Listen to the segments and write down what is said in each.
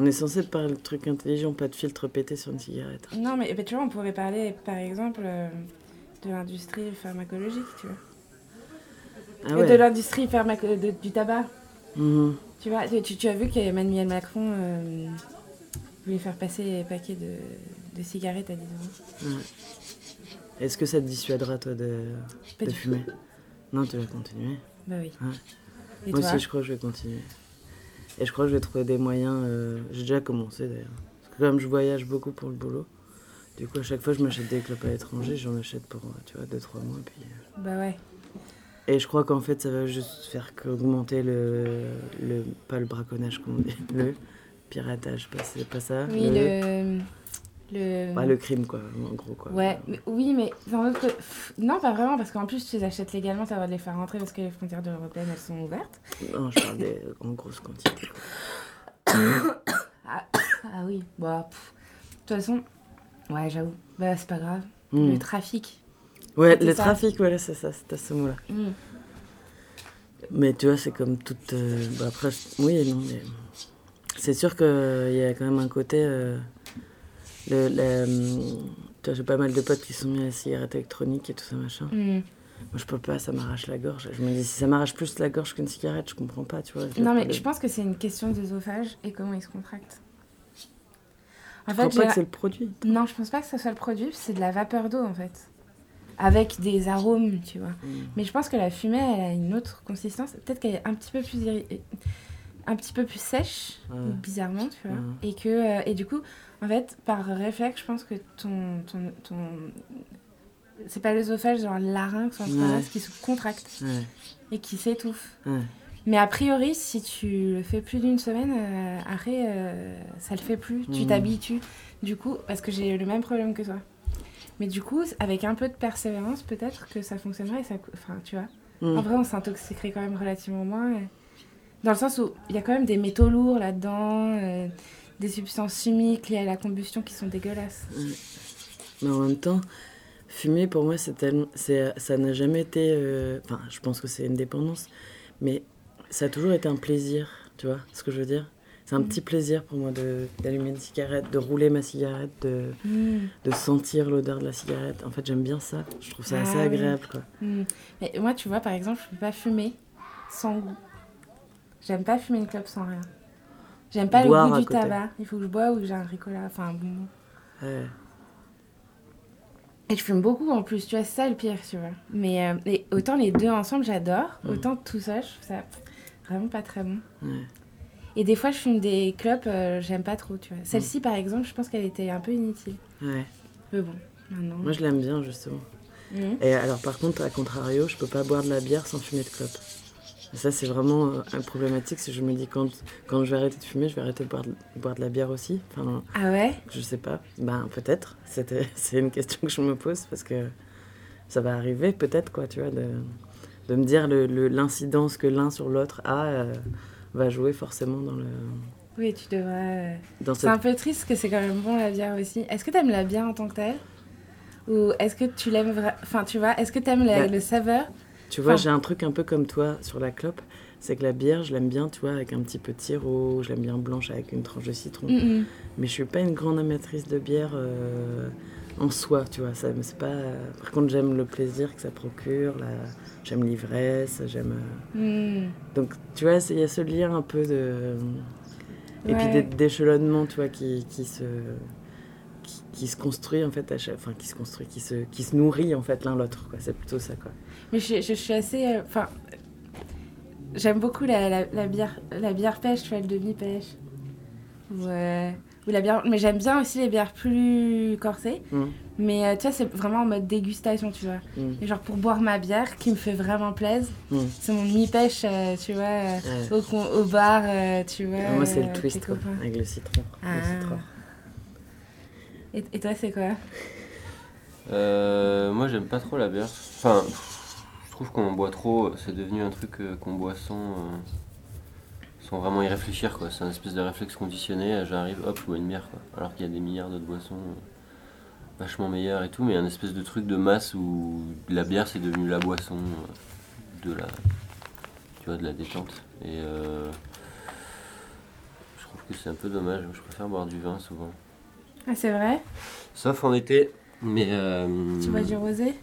On est censé parler de trucs intelligents, pas de filtre pété sur une cigarette. Non, mais tu vois, on pourrait parler, par exemple, euh, de l'industrie pharmacologique, tu vois. Ah Euh, De l'industrie de- du tabac. Mhm. Tu vois, tu, tu as vu qu'Emmanuel Macron euh, voulait faire passer les paquets de, de cigarettes à 10 euros. Est-ce que ça te dissuadera, toi, de, fumer? Non, tu vas continuer. Bah oui. Ouais. Et Moi toi? aussi, je crois que je vais continuer. Et je crois que je vais trouver des moyens. euh, J'ai déjà commencé d'ailleurs. Parce que comme je voyage beaucoup pour le boulot, du coup, à chaque fois, je m'achète des clopes à l'étranger. J'en achète pour, euh, tu vois, 2-3 mois. Puis, euh, Bah ouais. Et je crois qu'en fait, ça va juste faire qu'augmenter le, le. Pas le braconnage, comme on dit. Le piratage, pas, c'est pas ça Oui, le. Le. Bah, le crime, quoi, en gros, quoi. Ouais, mais, oui, mais autre pff, Non, pas vraiment, parce qu'en plus, tu les achètes légalement, le droit de les faire rentrer parce que les frontières de européennes, elles sont ouvertes. Non, je parle des, en grosse quantité. Ah, ah oui, bah. pff. De toute façon, ouais, j'avoue. Bah, c'est pas grave. Hmm. Le trafic. Ouais, le ça. trafic, voilà, c'est ça, c'est à ce mot-là. Hmm. Mais tu vois, c'est comme toute. euh, bah après, oui et non, mais. C'est sûr qu'il y a quand même un côté. euh, le, la, vois, j'ai pas mal de potes qui sont mis à la cigarette électronique et tout ça, machin. Hmm. Moi, je peux pas, ça m'arrache la gorge. Je me dis, si ça m'arrache plus la gorge qu'une cigarette, je comprends pas, tu vois. Non, mais je pense que c'est une question d'œsophage et comment il se contracte. En Je fait, pas j'ai- que c'est le produit. non, je pense pas que ce soit le produit, c'est de la vapeur d'eau en fait. Avec des arômes, tu vois. Mm. Mais je pense que la fumée, elle a une autre consistance. Peut-être qu'elle est un petit peu plus irri- un petit peu plus sèche, Ouais. bizarrement, tu vois. Mhm. Et que euh, et du coup, en fait, par réflexe, je pense que ton ton, ton... c'est pas l'œsophage, genre le larynx, comme Ouais. qui se contracte et qui s'étouffe. Mais a priori, si tu le fais plus d'une semaine, euh, après, euh, ça le fait plus. Tu Mhm. t'habitues. Du coup, parce que j'ai le même problème que toi. Mais du coup, avec un peu de persévérance, peut-être que ça fonctionnerait. et Ça... Enfin, tu vois. Mm. En vrai, on s'intoxiquerait quand même relativement moins. et- Dans le sens où il y a quand même des métaux lourds là-dedans, euh, des substances chimiques liées à la combustion qui sont dégueulasses. Mais en même temps, fumer, pour moi, c'est tellement, c'est, ça n'a jamais été. euh, Enfin, je pense que c'est une dépendance, mais ça a toujours été un plaisir, tu vois ce que je veux dire? C'est un Mhm. petit plaisir pour moi d'allumer une cigarette, de rouler ma cigarette, de, Mm. de sentir l'odeur de la cigarette. En fait, j'aime bien ça. Je trouve ça Ah assez oui. agréable, quoi. Mm. Mais moi, tu vois, par exemple, je peux pas fumer sans goût. J'aime pas fumer une clope sans rien. J'aime pas Boire le goût du côté. tabac. Il faut que je bois ou que j'ai un ricola, enfin un bonbon. Ouais. Et je fume beaucoup en plus, tu vois, c'est ça le pire, tu vois. Mais euh, et autant les deux ensemble, j'adore. Mm. Autant tout seul, je trouve ça vraiment pas très bon. Ouais. Et des fois, je fume des clopes, euh, j'aime pas trop, tu vois. Celle-ci, par exemple, je pense qu'elle était un peu inutile. ouais. Mais bon, maintenant. Moi, je l'aime bien, justement. Mhm. Et alors, par contre, à contrario, je peux pas boire de la bière sans fumer de clope. Et ça, c'est vraiment euh, un problématique. Si je me dis quand, quand je vais arrêter de fumer, je vais arrêter de boire de, boire de la bière aussi. Enfin, Ah ouais? je sais pas. Ben, peut-être. C'est une question que je me pose parce que ça va arriver, peut-être, quoi, tu vois, de, de me dire le, le- l'incidence que l'un sur l'autre a euh, va jouer forcément dans le. Oui, tu devrais. euh, C'est cette... un peu triste que c'est quand même bon la bière aussi. Est-ce que t'aimes la bière en tant que telle? Ou est-ce que tu l'aimes vraiment Enfin, tu vois, est-ce que t'aimes la- Bah, le saveur? Tu vois, Enfin- j'ai un truc un peu comme toi sur la clope. C'est que la bière, je l'aime bien, tu vois, avec un petit peu de sirop. Je l'aime bien blanche avec une tranche de citron. Mhm. Mais je suis pas une grande amatrice de bière euh, en soi, tu vois. Ça, c'est pas... Par contre, j'aime le plaisir que ça procure. La... J'aime l'ivresse, j'aime... euh, Mhm. Donc, tu vois, il y a ce lien un peu de... Et puis Ouais. d'é- d'échelonnement, tu vois, qui, qui se... Qui, qui se construit, en fait, à chaque... Enfin, qui se construit, qui se, qui se nourrit, en fait, l'un l'autre, quoi. C'est plutôt ça, quoi. Mais je, je- je suis assez. euh, Enfin, j'aime beaucoup la, la, la bière, la bière pêche, tu vois, le demi-pêche. Ou, euh, ou la bière. Mais j'aime bien aussi les bières plus corsées. Mm. Mais euh, tu vois, c'est vraiment en mode dégustation, tu vois. Mm. Et genre pour boire ma bière qui me fait vraiment plaisir, Mm. c'est mon demi-pêche, euh, tu vois, euh, Ouais. au, bar, euh, tu vois. Moi, c'est le avec twist, quoi, copains. avec le citron. le Ah. citron. Et, et toi, c'est quoi? Euh, moi, j'aime pas trop la bière. Enfin, trouve qu'on en boit trop. C'est devenu un truc euh, qu'on boit sans, euh, sans vraiment y réfléchir. quoi. C'est un espèce de réflexe conditionné. euh, J'arrive, hop, je bois une bière. Quoi. Alors qu'il y a des milliards d'autres boissons euh, vachement meilleures et tout. Mais un espèce de truc de masse où la bière, c'est devenu la boisson euh, de la, tu vois, de la détente. Et euh, je trouve que c'est un peu dommage. Je préfère boire du vin souvent. Ah, c'est vrai? Sauf en été. Mais. euh, Tu bois du rosé?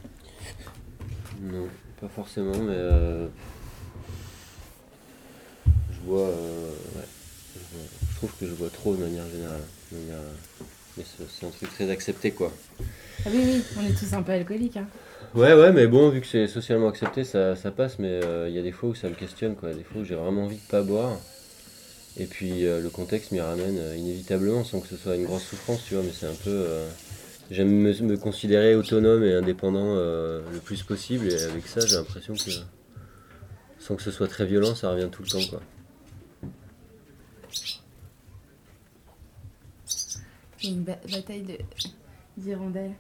Non, pas forcément, mais. euh, Je bois. euh, ouais. Je, trouve que je bois trop de manière générale. de manière, Mais c'est un truc très accepté, quoi. Ah oui, oui, on est tous un peu alcooliques. Hein. Ouais, ouais, mais bon, vu que c'est socialement accepté, ça, ça passe, mais euh, il y a des fois où ça me questionne, quoi. Des fois où j'ai vraiment envie de pas boire. Et puis le contexte m'y ramène inévitablement, sans que ce soit une grosse souffrance, tu vois, mais c'est un peu. J'aime me, me considérer autonome et indépendant euh, le plus possible, et avec ça, j'ai l'impression que. Sans que ce soit très violent, ça revient tout le temps, quoi. Une ba- bataille de d'hirondelles.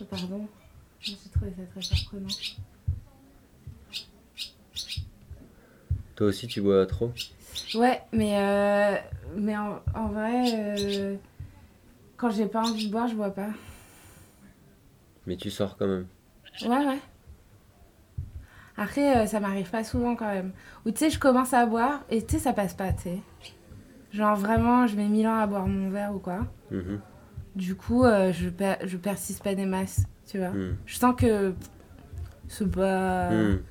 Oh, pardon, j'ai trouvé ça très surprenant. Toi aussi, tu bois trop? Ouais, mais, euh, mais en, en vrai, euh, quand j'ai pas envie de boire, je bois pas. Mais tu sors quand même. Ouais, ouais. Après, euh, ça m'arrive pas souvent quand même. Ou tu sais, je commence à boire et tu sais, ça passe pas, tu sais. Genre vraiment, je mets mille ans à boire mon verre ou quoi. Mhm, Du coup, je, per- je persiste pas des masses, tu vois. mhm, Je sens que c'est pas. mhm,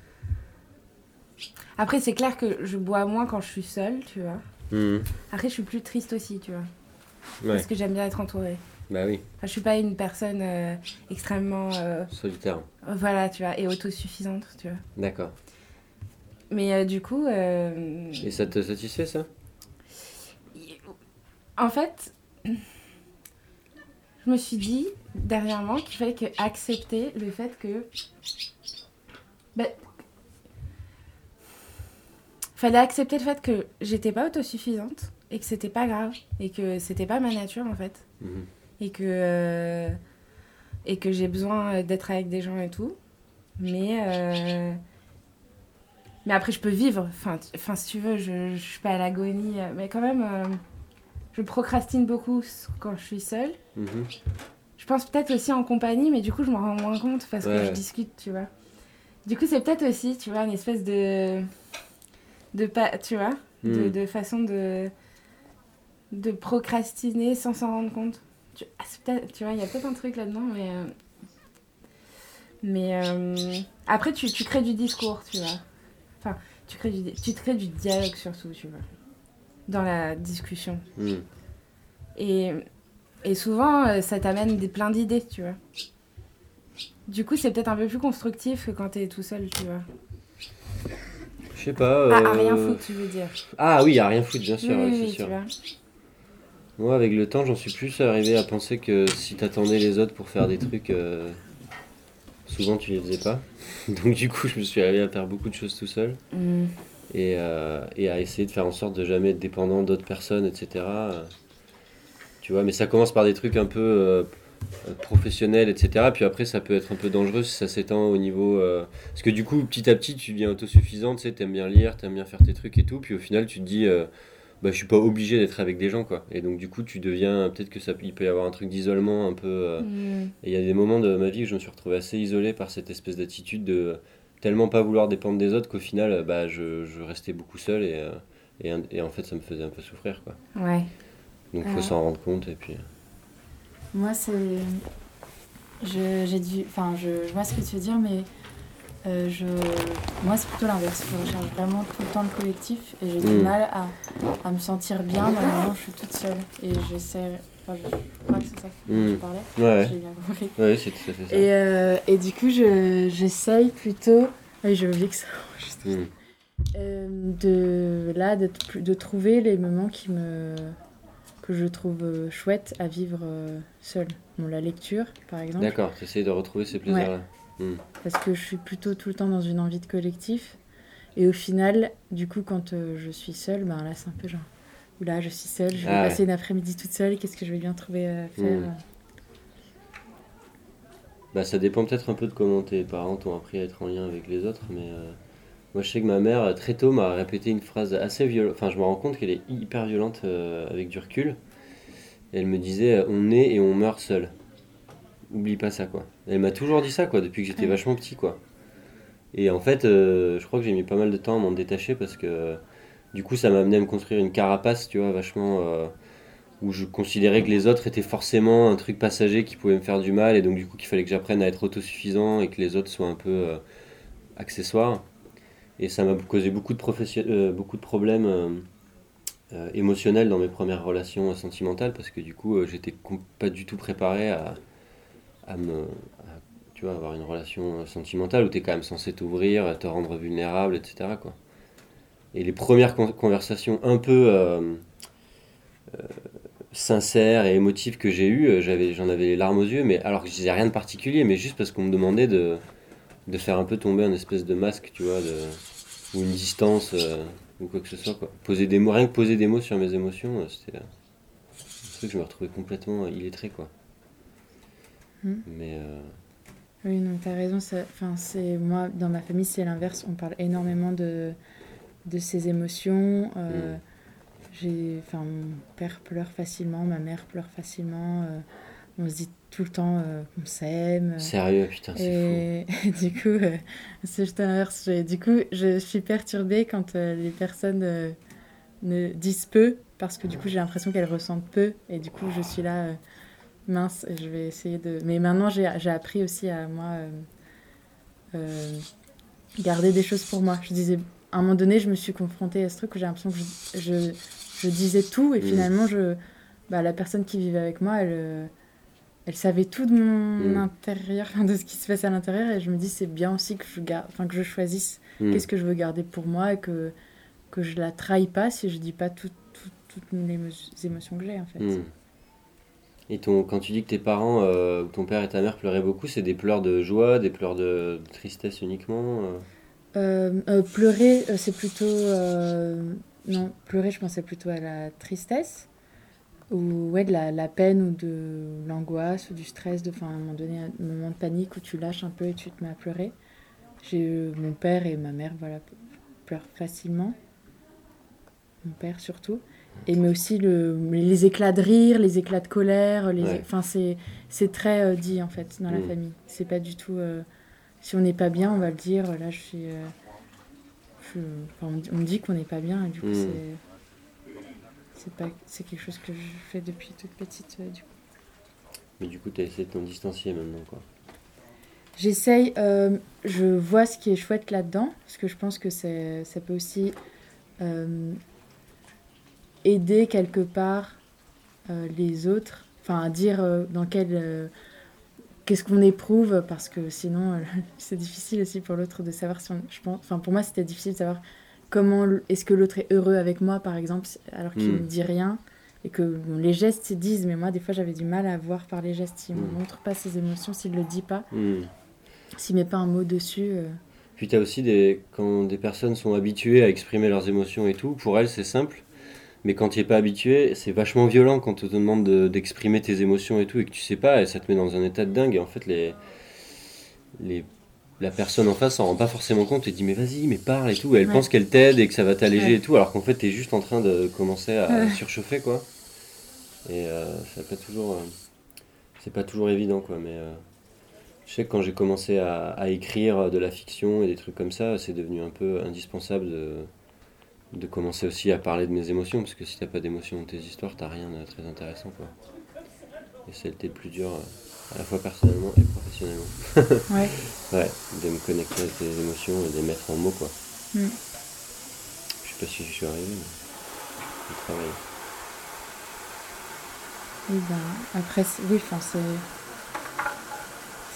Après, c'est clair que je bois moins quand je suis seule, tu vois. mhm. Après, je suis plus triste aussi, tu vois. Ouais, Parce que j'aime bien être entourée. bah oui, Enfin, je suis pas une personne euh, extrêmement. euh, solitaire. voilà, tu vois, et autosuffisante, tu vois. D'accord. Mais euh, du coup. Et ça te satisfait, ça? En fait, je me suis dit dernièrement qu'il fallait que accepter le fait que. Ben, fallait accepter le fait que j'étais pas autosuffisante et que c'était pas grave et que c'était pas ma nature en fait. Mhm. et que euh, et que j'ai besoin d'être avec des gens et tout. Mais euh, mais après je peux vivre. Enfin enfin si tu veux je, je suis pas à l'agonie. Mais quand même euh, je procrastine beaucoup quand je suis seule. Mhm. je pense peut-être aussi en compagnie mais du coup je m'en rends moins compte parce que je discute tu vois. Du coup c'est peut-être aussi tu vois une espèce de de pas tu vois de, Mhm. de façon de de procrastiner sans s'en rendre compte. Tu, ah, tu vois il y a peut-être un truc là-dedans mais euh, mais euh, après tu, tu crées du discours tu vois. Enfin tu crées du tu te crées du dialogue surtout tu vois dans la discussion. Mhm. et, et souvent euh, ça t'amène des plein d'idées tu vois. Du coup c'est peut-être un peu plus constructif que quand t'es tout seul tu vois Je sais pas. ah, à rien euh, foutre tu veux dire Ah oui, à rien foutre, bien sûr, oui, c'est Moi, avec le temps, j'en suis plus arrivé à penser que si t'attendais les autres pour faire des trucs, euh, souvent tu les faisais pas. Donc du coup, je me suis arrivé à faire beaucoup de choses tout seul Mm. et, euh, et à essayer de faire en sorte de jamais être dépendant d'autres personnes, etc. Tu vois, mais ça commence par des trucs un peu euh, professionnels, etc. Puis après, ça peut être un peu dangereux si ça s'étend au niveau... euh, Parce que du coup, petit à petit, tu deviens autosuffisant, tu sais, t'aimes bien lire, t'aimes bien faire tes trucs et tout. Puis au final, tu te dis... euh, bah, je suis pas obligé d'être avec des gens quoi et donc du coup tu deviens peut-être que ça il peut y avoir un truc d'isolement un peu euh, Mm. et il y a des moments de ma vie où je me suis retrouvé assez isolé par cette espèce d'attitude de tellement pas vouloir dépendre des autres qu'au final bah je, je restais beaucoup seul et, et, et en fait ça me faisait un peu souffrir quoi ouais donc faut s'en rendre compte et puis Moi, c'est. Je, j'ai dû... enfin, je, je vois ce que tu veux dire, mais euh, je... moi, c'est plutôt l'inverse. Je recherche vraiment tout le temps le collectif et j'ai du Mm. mal à, à me sentir bien dans où je suis toute seule. Et j'essaie. Enfin, je, je crois que c'est ça que Mm. tu parlais. ouais J'ai bien compris. ouais c'est tout à fait ça Et, euh, et du coup, je, j'essaye plutôt. Oui, j'ai oublié que ça. Mm. Euh, de là de, de trouver les moments qui me que je trouve euh, chouettes à vivre euh, seule. Bon, la lecture, par exemple. d'accord t'essayes de retrouver ces plaisirs là parce que je suis plutôt tout le temps dans une envie de collectif. Et au final, du coup, quand euh, je suis seule, ben là, c'est un peu genre, oula, je suis seule, je vais Ah ouais. passer une après-midi toute seule, qu'est-ce que je vais bien trouver à faire Mm. Bah, ça dépend peut-être un peu de comment tes parents t'ont appris à être en lien avec les autres, mais euh, moi je sais que ma mère très tôt m'a répété une phrase assez violente. Enfin, je me rends compte qu'elle est hyper violente euh, avec du recul. Elle me disait euh, On naît et on meurt seul. Oublie pas ça, quoi. Elle m'a toujours dit ça, quoi, depuis que j'étais Ouais. vachement petit, quoi. Et en fait, euh, je crois que j'ai mis pas mal de temps à m'en détacher parce que du coup, ça m'a amené à me construire une carapace, tu vois, vachement. euh, où je considérais que les autres étaient forcément un truc passager qui pouvait me faire du mal, et donc du coup, qu'il fallait que j'apprenne à être autosuffisant et que les autres soient un peu accessoires. Et ça m'a causé beaucoup de, euh, beaucoup de problèmes euh, euh, émotionnels dans mes premières relations sentimentales, parce que du coup, euh, j'étais pas du tout préparé à, à me. tu vois, avoir une relation sentimentale où tu es quand même censé t'ouvrir, te rendre vulnérable, etc. Quoi. Et les premières con- conversations un peu sincères et émotives que j'ai eues, j'en avais les larmes aux yeux, mais alors que je disais rien de particulier, mais juste parce qu'on me demandait de, de faire un peu tomber un espèce de masque, tu vois, de, ou une distance, euh, ou quoi que ce soit. Quoi. Poser des mots, rien que poser des mots sur mes émotions, euh, c'était euh, un truc que je me retrouvais complètement illettré, quoi. Hmm. Mais Oui, non, t'as raison. ça- Enfin, c'est moi, dans ma famille, c'est l'inverse. On parle énormément de, de ses émotions. euh, Mm. J'ai, enfin, mon père pleure facilement, ma mère pleure facilement. euh, on se dit tout le temps euh, qu'on s'aime. sérieux, putain, c'est fou. Et du coup, euh, c'est juste l'inverse. Du coup, je suis perturbée quand euh, les personnes ne disent peu, parce que du coup, j'ai l'impression qu'elles ressentent peu. Et du coup, je suis là, mince, je vais essayer de. Mais maintenant, j'ai appris aussi à moi garder des choses pour moi. Je disais, à un moment donné, je me suis confrontée à ce truc où j'ai l'impression que je, je, je disais tout, et Mm. finalement, je, bah, la personne qui vivait avec moi, elle. Elle savait tout de mon Mm. intérieur, de ce qui se passait à l'intérieur, et je me dis c'est bien aussi que je garde, enfin que je choisisse Hmm. qu'est-ce que je veux garder pour moi et que que je la trahis pas si je dis pas tout- tout- toutes les émo- émotions que j'ai en fait. Hmm. Et ton, quand tu dis que tes parents, euh, ton père et ta mère pleuraient beaucoup, c'est des pleurs de joie, des pleurs de, tristesse uniquement euh? Euh, pleurer, c'est plutôt non pleurer, je pensais plutôt à la tristesse ou ouais de la, la peine ou de l'angoisse ou du stress, de, enfin à un moment donné un moment de panique où tu lâches un peu et tu te mets à pleurer. J'ai eu mon père et ma mère voilà pleurent facilement. Mon père surtout. Et mais aussi le, les éclats de rire, les éclats de colère, les, Ouais. enfin c'est c'est très euh, dit en fait dans la Mm. famille. C'est pas du tout. euh, si on n'est pas bien, on va le dire. Là, je suis. euh, je- enfin, on, on dit qu'on n'est pas bien et du coup Mm. c'est. C'est pas c'est quelque chose que je fais depuis toute petite. euh, du coup. Mais du coup, tu as essayé de t'en distancier maintenant, quoi. J'essaye, euh, je vois ce qui est chouette là-dedans, parce que je pense que c'est, ça peut aussi euh, aider quelque part les autres, enfin à dire dans quel, qu'est-ce qu'on éprouve, parce que sinon euh, c'est difficile aussi pour l'autre de savoir si on, je pense, enfin pour moi c'était difficile de savoir comment est-ce que l'autre est heureux avec moi par exemple, alors qu'il Mm. ne me dit rien. Et que bon, les gestes se disent, mais moi des fois j'avais du mal à voir par les gestes s'il ne Mm. montre pas ses émotions, s'il ne le dit pas. Hmm. S'il met pas un mot dessus. euh, Puis tu as aussi des. Quand des personnes sont habituées à exprimer leurs émotions et tout, pour elles, c'est simple. Mais quand tu es pas habitué, c'est vachement violent quand on te demande de- d'exprimer tes émotions et tout, et que tu sais pas, et ça te met dans un état de dingue. Et en fait, les, les, la personne en face s'en rend pas forcément compte et dit Mais vas-y, mais parle et tout. Et elle Ouais. pense qu'elle t'aide et que ça va t'alléger Ouais. et tout, alors qu'en fait, tu es juste en train de commencer à Ouais. surchauffer, quoi. Et euh, c'est pas toujours. euh, c'est pas toujours évident, quoi. Mais. euh, je sais que quand j'ai commencé à, à écrire de la fiction et des trucs comme ça, c'est devenu un peu indispensable de, de commencer aussi à parler de mes émotions, parce que si t'as pas d'émotions dans tes histoires, t'as rien de très intéressant. Quoi. Et ça été le plus dur, euh, à la fois personnellement et professionnellement. Ouais. Ouais, de me connecter à tes émotions et de les mettre en mots. Quoi. Mm. Je sais pas si je suis arrivé, mais je travaille. Oui, ben, après, oui, enfin, c'est.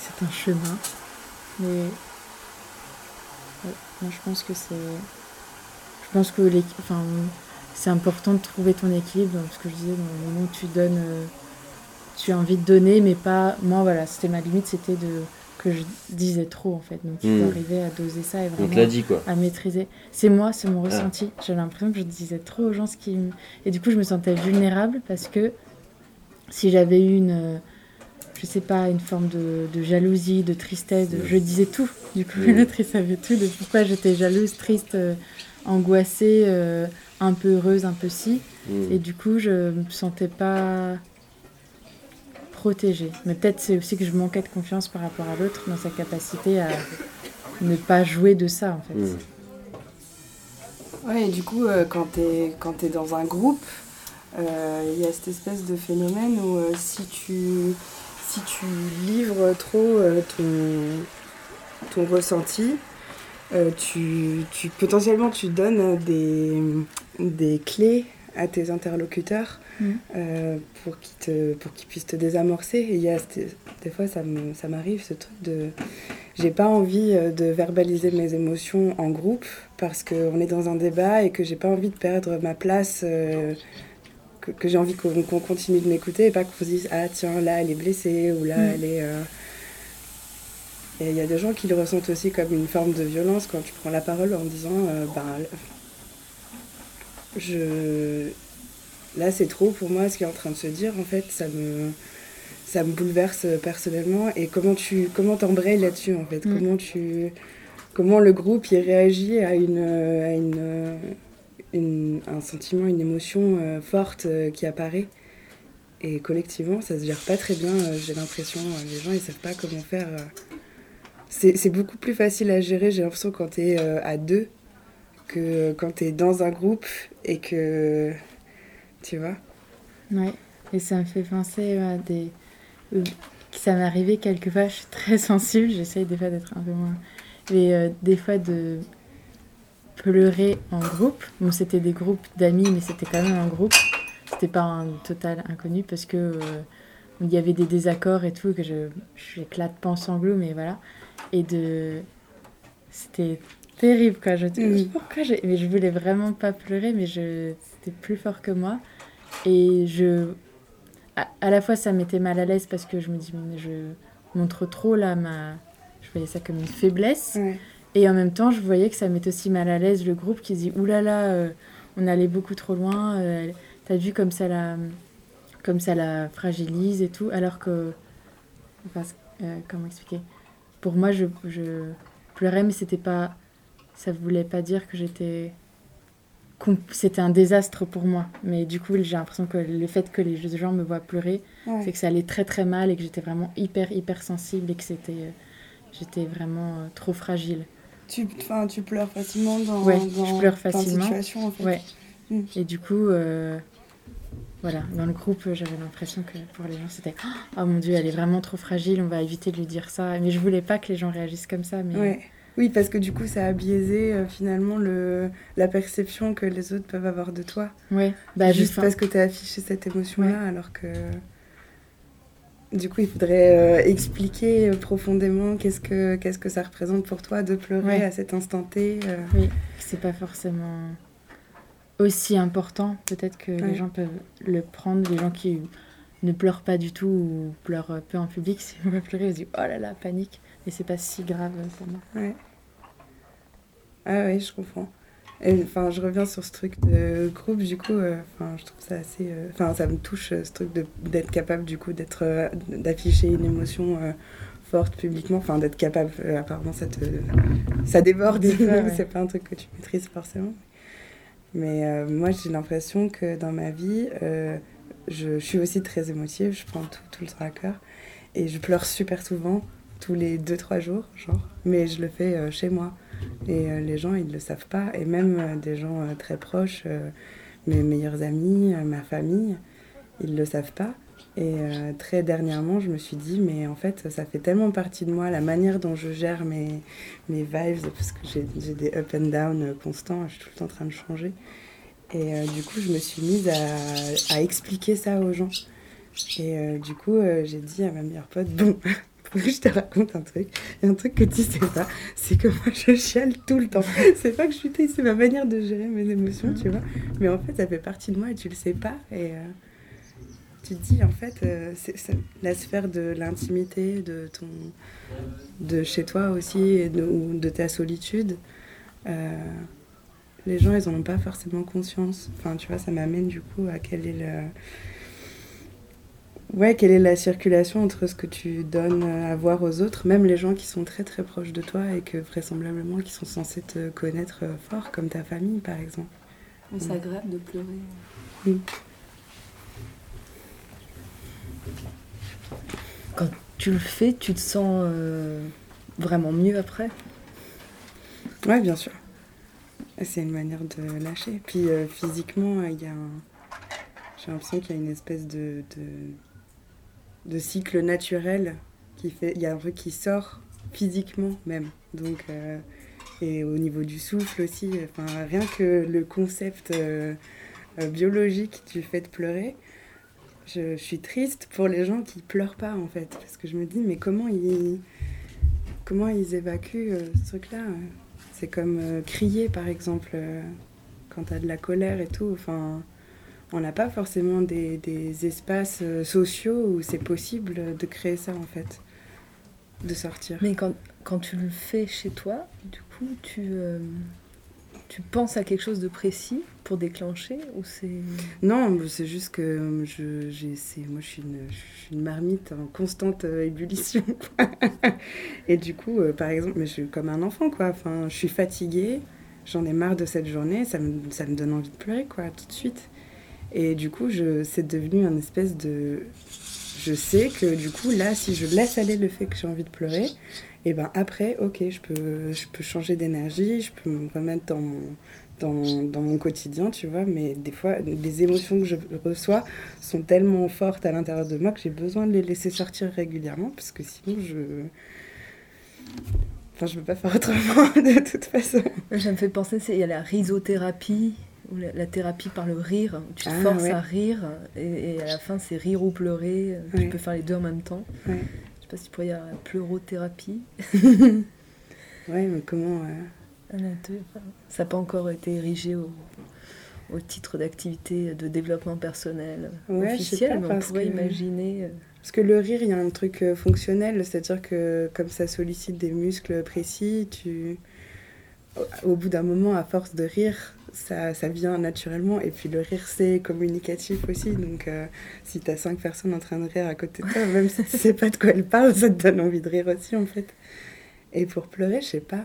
C'est un chemin. Mais. ouais, moi, je pense que c'est. Je pense que l'équi- enfin, c'est important de trouver ton équilibre dans ce que je disais, dans le moment où tu donnes. euh, tu as envie de donner, mais pas. Moi, voilà, c'était ma limite, c'était de que je disais trop, en fait. Donc, il faut Mm. arriver à doser ça et vraiment l'a dit, quoi. à maîtriser. C'est moi, c'est Ah. mon ressenti. J'ai l'impression que je disais trop aux gens ce qui me... Et du coup, je me sentais vulnérable parce que si j'avais eu une, euh, je sais pas, une forme de, de jalousie, de tristesse, de- je disais tout. Du coup, Mm. l'autre, il savait tout de pourquoi j'étais jalouse, triste, euh, angoissée, euh, un peu heureuse, un peu si. Mm. Et du coup, je me sentais pas Mais peut-être c'est aussi que je manquais de confiance par rapport à l'autre dans sa capacité à ne pas jouer de ça, en fait. Mm. Ouais, et du coup, euh, quand t'es quand t'es dans un groupe, euh, il y a cette espèce de phénomène où euh, si tu si tu livres trop euh, ton ton ressenti, euh, tu, tu potentiellement tu donnes des des clés à tes interlocuteurs Euh, pour qu'ils te pour qu'ils puissent te désamorcer. Et il y a des fois ça me ça m'arrive ce truc de j'ai pas envie euh, de verbaliser mes émotions en groupe parce qu'on est dans un débat et que j'ai pas envie de perdre ma place, euh, que, que j'ai envie qu'on continue de m'écouter et pas qu'on se dise Ah, tiens, là, elle est blessée ou là, Mm. elle est. euh, Et il y a des gens qui le ressentent aussi comme une forme de violence quand tu prends la parole en disant euh, Ben, je. Là, c'est trop pour moi ce qui est en train de se dire. En fait, ça me ça me bouleverse personnellement et comment tu comment t'embrayes là-dessus en fait? Mm. comment tu comment le groupe y réagit à une à une, une- un sentiment une émotion euh, forte euh, qui apparaît? Et collectivement ça se gère pas très bien euh, j'ai l'impression les gens ils savent pas comment faire c'est beaucoup plus facile à gérer j'ai l'impression quand t'es euh, à deux que quand t'es dans un groupe et que tu vois? Ouais, et ça me fait penser à des. euh, Ça m'est arrivé quelquefois, je suis très sensible, j'essaye des fois d'être un peu moins. Mais euh, des fois de pleurer en groupe. Bon, c'était des groupes d'amis, mais c'était quand même un groupe. C'était pas un total inconnu parce que euh, il y avait des désaccords et tout, que je j'éclate pas en sanglots, mais voilà. Et de. C'était terrible, quoi. Je, Mhm. pourquoi j'ai- mais je voulais vraiment pas pleurer, mais je... c'était plus fort que moi. Et je. À, à la fois, ça m'était mal à l'aise parce que je me dis, mais je montre trop là ma. Je voyais ça comme une faiblesse. ouais. Et en même temps, je voyais que ça mettait aussi mal à l'aise le groupe qui dit oulala, là là, euh, on allait beaucoup trop loin. euh, T'as vu comme ça la, comme ça la fragilise et tout, alors que, enfin, euh, comment expliquer? Pour moi, je, je pleurais, mais c'était pas, ça voulait pas dire que j'étais, c'était un désastre pour moi. Mais du coup, j'ai l'impression que le fait que les gens me voient pleurer, Ouais. c'est que ça allait très très mal et que j'étais vraiment hyper hyper sensible et que c'était, euh, j'étais vraiment euh, trop fragile. Tu, tu pleures facilement dans, Ouais, dans je pleure facilement. situations, en fait. Ouais. Mm. Et du coup, euh, voilà, dans le groupe, j'avais l'impression que pour les gens, c'était Oh mon dieu, elle est vraiment trop fragile, on va éviter de lui dire ça. Mais je voulais pas que les gens réagissent comme ça. Mais Ouais. Oui, parce que du coup, ça a biaisé euh, finalement le, la perception que les autres peuvent avoir de toi. ouais, bah, Juste parce que tu as affiché cette émotion-là, alors que. Du coup, il faudrait euh, expliquer euh, profondément qu'est-ce que, qu'est-ce que ça représente pour toi de pleurer Ouais. à cet instant T. euh. Oui, c'est pas forcément aussi important. Peut-être que Ouais. les gens peuvent le prendre, les gens qui ne pleurent pas du tout ou pleurent peu en public, si on va pleurer, ils se disent oh là là, panique. Et c'est pas si grave pour moi. Ouais. Ah oui, je comprends. Enfin, je reviens sur ce truc de groupe, du coup, euh, enfin, je trouve ça assez... euh, Enfin, ça me touche, euh, ce truc d'être capable, du coup, d'être... euh, d'afficher une émotion forte publiquement, enfin, d'être capable, apparemment, ça te... ça déborde, ouais. c'est pas un truc que tu maîtrises forcément. Mais moi, j'ai l'impression que dans ma vie, je, je suis aussi très émotive, je prends tout, tout le temps à cœur, et je pleure super souvent, tous les 2-3 jours, genre, mais je le fais euh, chez moi. Et euh, les gens, ils le savent pas. Et même euh, des gens très proches, mes meilleurs amis, ma famille, ils le savent pas. Et très dernièrement, je me suis dit, mais en fait, ça fait tellement partie de moi, la manière dont je gère mes, mes vibes, parce que j'ai des up and down constants, je suis tout le temps en train de changer. Et du coup, je me suis mise à, expliquer ça aux gens. Et du coup, j'ai dit à ma meilleure pote, bon, je te raconte un truc. Un truc que tu sais pas, c'est que moi je chiale tout le temps. C'est pas que je suis triste, c'est ma manière de gérer mes émotions, tu vois. Mais en fait, ça fait partie de moi et tu le sais pas. Et euh, tu te dis, en fait, euh, la sphère de l'intimité, de ton, de chez toi aussi, et de, ou de ta solitude. euh, les gens, ils en ont pas forcément conscience. Enfin, tu vois, ça m'amène du coup à quel est le. Ouais, quelle est la circulation entre ce que tu donnes à voir aux autres, même les gens qui sont très très proches de toi et que vraisemblablement qui sont censés te connaître euh, fort, comme ta famille par exemple. C'est agréable de pleurer. Quand tu le fais, tu te sens euh, vraiment mieux après? Ouais, bien sûr. C'est une manière de lâcher. Puis euh, physiquement, il y a un... j'ai l'impression qu'il y a une espèce de, de, de cycle naturel qui fait. Il y a un truc qui sort physiquement même. Donc, euh, et au niveau du souffle aussi, enfin, rien que le concept euh, euh, biologique du fait de pleurer, je, suis triste pour les gens qui pleurent pas en fait. Parce que je me dis, mais comment ils, comment ils évacuent ce truc-là euh? C'est comme crier par exemple, quand tu as de la colère et tout. Enfin, on n'a pas forcément des, des espaces euh, sociaux où c'est possible de créer ça en fait, de sortir. Mais quand, quand tu le fais chez toi, du coup, tu, euh, tu penses à quelque chose de précis pour déclencher ou c'est... Non, c'est juste que je, j'ai, c'est, moi je suis, une, je suis une marmite en constante euh, ébullition. et du coup, par exemple, mais je suis comme un enfant, quoi. Enfin, je suis fatiguée, j'en ai marre de cette journée, ça me, ça me donne envie de pleurer, quoi, tout de suite. Et du coup, c'est devenu un espèce de... Je sais que du coup, là, si je laisse aller le fait que j'ai envie de pleurer, et ben après, ok, je peux, je peux changer d'énergie, je peux me remettre dans mon, dans, mon quotidien, tu vois. Mais des fois, les émotions que je reçois sont tellement fortes à l'intérieur de moi que j'ai besoin de les laisser sortir régulièrement parce que sinon, je. Enfin, je peux pas faire autrement de toute façon. Ça me fait penser, il y a la risothérapie, ou la, thérapie par le rire, tu te Ah, forces ouais. à rire, et, et à la fin c'est rire ou pleurer, tu Ouais. peux faire les deux en même temps. Ouais. Je sais pas si tu pourrais dire la pleurothérapie. Ouais, mais comment. euh, Ah tu- Ça n'a pas encore été érigé au, au titre d'activité de développement personnel officiel, mais on pourrait que- imaginer. euh, Parce que le rire, il y a un truc euh, fonctionnel, c'est-à-dire que comme ça sollicite des muscles précis, tu... au bout d'un moment, à force de rire, ça, ça vient naturellement. Et puis le rire, c'est communicatif aussi. Donc euh, si tu as cinq personnes en train de rire à côté de toi, même si tu sais pas de quoi elles parlent, ça te donne envie de rire aussi, en fait. Et pour pleurer, je sais pas.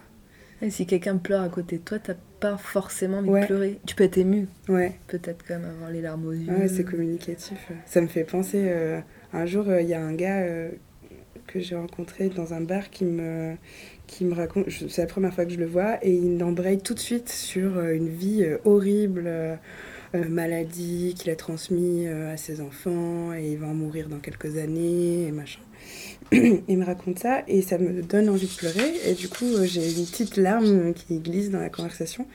Et si quelqu'un pleure à côté de toi, t'as pas forcément envie Ouais. de pleurer. Tu peux être ému, Ouais. peut-être quand même avoir les larmes aux yeux. Ouais, c'est communicatif. Ça me fait penser. euh, un jour, euh, il y a un gars que j'ai rencontré dans un bar qui me, qui me raconte. C'est la première fois que je le vois et il embraye tout de suite sur euh, une vie euh, horrible, euh, maladie qu'il a transmis euh, à ses enfants et il va en mourir dans quelques années et machin. il me raconte ça et ça me donne envie de pleurer et du coup j'ai une petite larme qui glisse dans la conversation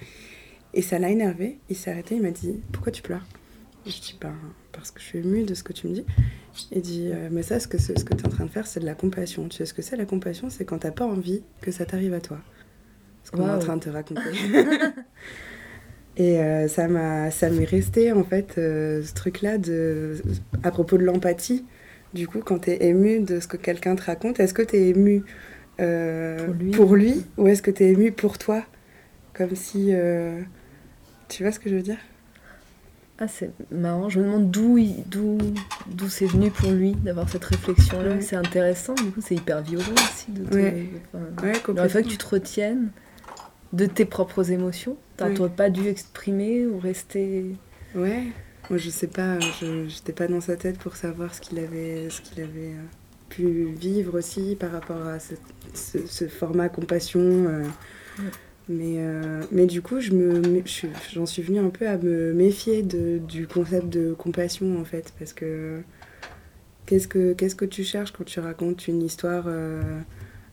et ça l'a énervé. Il s'est arrêté, il m'a dit pourquoi tu pleures? Je dis ben, parce que je suis émue de ce que tu me dis. Il dit euh, mais ça ce que ce, ce que tu es en train de faire c'est de la compassion. Tu sais ce que c'est la compassion C'est quand t'as pas envie que ça t'arrive à toi. Ce qu'on est en train de te raconter. Et euh, ça m'a ça m'est resté en fait euh, ce truc là de à propos de l'empathie. Du coup quand tu es ému de ce que quelqu'un te raconte, est-ce que tu es ému euh, Pour lui. pour lui ou est-ce que tu es ému pour toi? Comme si tu vois ce que je veux dire? Ah, c'est marrant. Je me demande d'où d'où c'est venu pour lui d'avoir cette réflexion-là. Ouais. C'est intéressant. Du coup, c'est hyper violent aussi. De te- Ouais. enfin, Ouais, que tu te retiennes de tes propres émotions. T'aurais pas dû exprimer ou rester. Ouais, moi je sais pas, je j'étais pas dans sa tête pour savoir ce qu'il avait, ce qu'il avait euh, pu vivre aussi par rapport à ce, ce- ce format compassion. euh. Mais, euh, mais du coup, je me, j'en suis venue un peu à me méfier de, du concept de compassion en fait, parce que qu'est-ce que qu'est-ce que tu cherches quand tu racontes une histoire euh,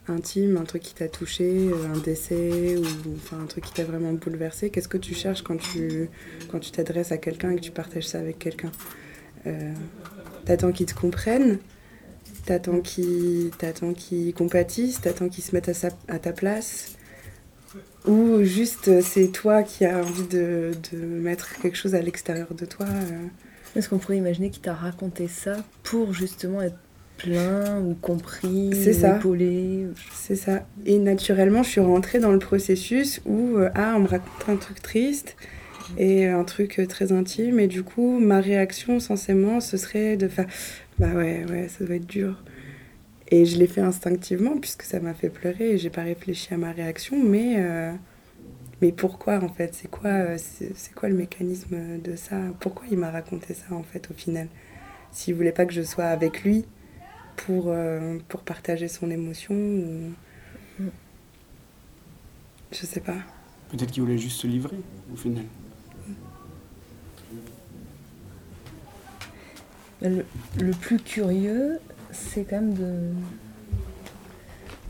intime, un truc qui t'a touché, euh, un décès ou enfin un truc qui t'a vraiment bouleversé? Qu'est-ce que tu cherches quand tu quand tu t'adresses à quelqu'un et que tu partages ça avec quelqu'un? T'attends qu'ils te comprennent, t'attends qu'ils t'attends qu'ils compatissent, t'attends qu'ils se mettent à, à ta place, ou juste euh, c'est toi qui as envie de, de mettre quelque chose à l'extérieur de toi. euh. Est-ce qu'on pourrait imaginer qu'il t'a raconté ça pour justement être plein ou compris, C'est ça. épaulé C'est ça. Et naturellement, je suis rentrée dans le processus où, euh, ah, on me raconte un truc triste et un truc euh, très intime. Et du coup, ma réaction, censément, ce serait de faire, bah ouais, ouais, ça doit être dur. Et je l'ai fait instinctivement puisque ça m'a fait pleurer et j'ai pas réfléchi à ma réaction. Mais, euh, mais pourquoi, en fait? C'est quoi, euh, c'est quoi le mécanisme de ça? Pourquoi il m'a raconté ça, en fait, au final? S'il voulait pas que je sois avec lui pour, euh, pour partager son émotion ou... Je sais pas. Peut-être qu'il voulait juste se livrer, au final. Le, le plus curieux, c'est quand même de.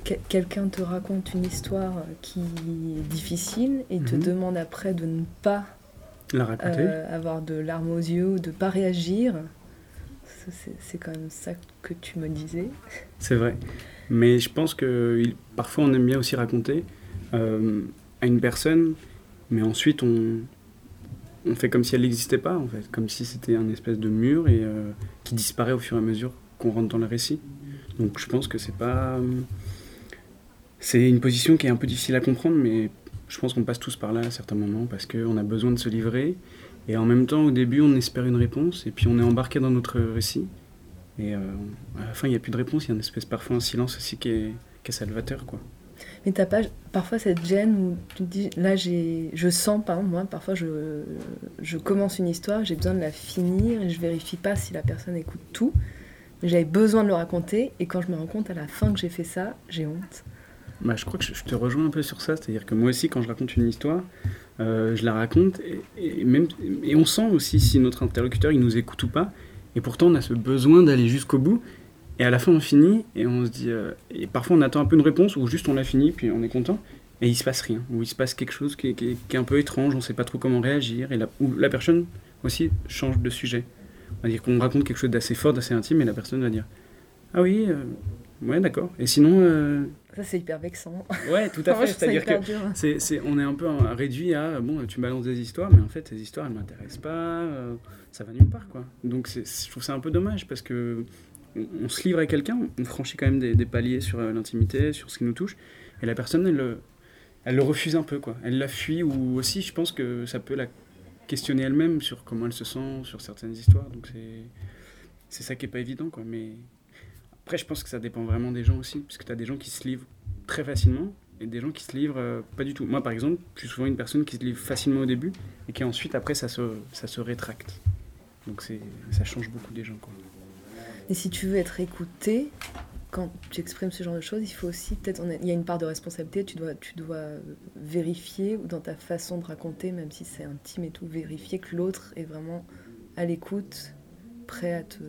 que- Quelqu'un te raconte une histoire qui est difficile et te Mhm. demande après de ne pas La raconter. euh, avoir de larmes aux yeux ou de pas réagir. C'est c'est quand même ça que tu me disais. C'est vrai. Mais je pense que il- parfois on aime bien aussi raconter euh, à une personne, mais ensuite on, on fait comme si elle n'existait pas, en fait. Comme si c'était un espèce de mur et, euh, qui disparaît au fur et à mesure qu'on rentre dans le récit. Donc je pense que c'est pas. C'est une position qui est un peu difficile à comprendre, mais je pense qu'on passe tous par là à certains moments parce qu'on a besoin de se livrer. Et en même temps, au début, on espère une réponse, et puis on est embarqué dans notre récit. Et euh, à la fin, il n'y a plus de réponse, il y a une espèce, parfois un silence aussi qui est, salvateur. Quoi. Mais t'as pas parfois cette gêne où tu te dis, là je sens, par exemple, moi, parfois je, je commence une histoire, j'ai besoin de la finir et je vérifie pas si la personne écoute tout. J'avais besoin de le raconter et quand je me rends compte à la fin que j'ai fait ça, j'ai honte. Bah, je crois que je, te rejoins un peu sur ça, c'est-à-dire que moi aussi, quand je raconte une histoire, euh, je la raconte, et, même, et on sent aussi si notre interlocuteur il nous écoute ou pas, et pourtant on a ce besoin d'aller jusqu'au bout, et à la fin on finit, et on se dit, euh, et parfois on attend un peu une réponse, ou juste on l'a fini, puis on est content, et il se passe rien, ou il se passe quelque chose qui est, un peu étrange, on sait pas trop comment réagir, et la, ou la personne aussi change de sujet. On va dire qu'on raconte quelque chose d'assez fort, d'assez intime, et la personne va dire, ah oui, euh, ouais d'accord, et sinon... euh, Ça c'est hyper vexant. Ouais, tout à fait. C'est-à-dire que c'est- on est un peu euh, réduit à bon, tu balances des histoires, mais en fait, ces histoires, elles m'intéressent pas, euh, ça va nulle part, quoi. Donc, je trouve ça un peu dommage parce que on, on se livre à quelqu'un, on franchit quand même des, des paliers sur l'intimité, sur ce qui nous touche, et la personne, elle, le- elle le refuse un peu, quoi. Elle la fuit, ou aussi, je pense que ça peut la questionner elle-même sur comment elle se sent, sur certaines histoires. Donc, c'est, ça qui est pas évident, quoi. Mais après, je pense que ça dépend vraiment des gens aussi, parce que tu as des gens qui se livrent très facilement et des gens qui se livrent euh, pas du tout. Moi, par exemple, je suis souvent une personne qui se livre facilement au début et qui ensuite, après, ça se, ça se rétracte. Donc ça change beaucoup des gens. Quoi. Et si tu veux être écouté, quand tu exprimes ce genre de choses, il faut aussi peut-être, il y a une part de responsabilité, tu dois, tu dois vérifier ou dans ta façon de raconter, même si c'est intime et tout, vérifier que l'autre est vraiment à l'écoute, prêt à te...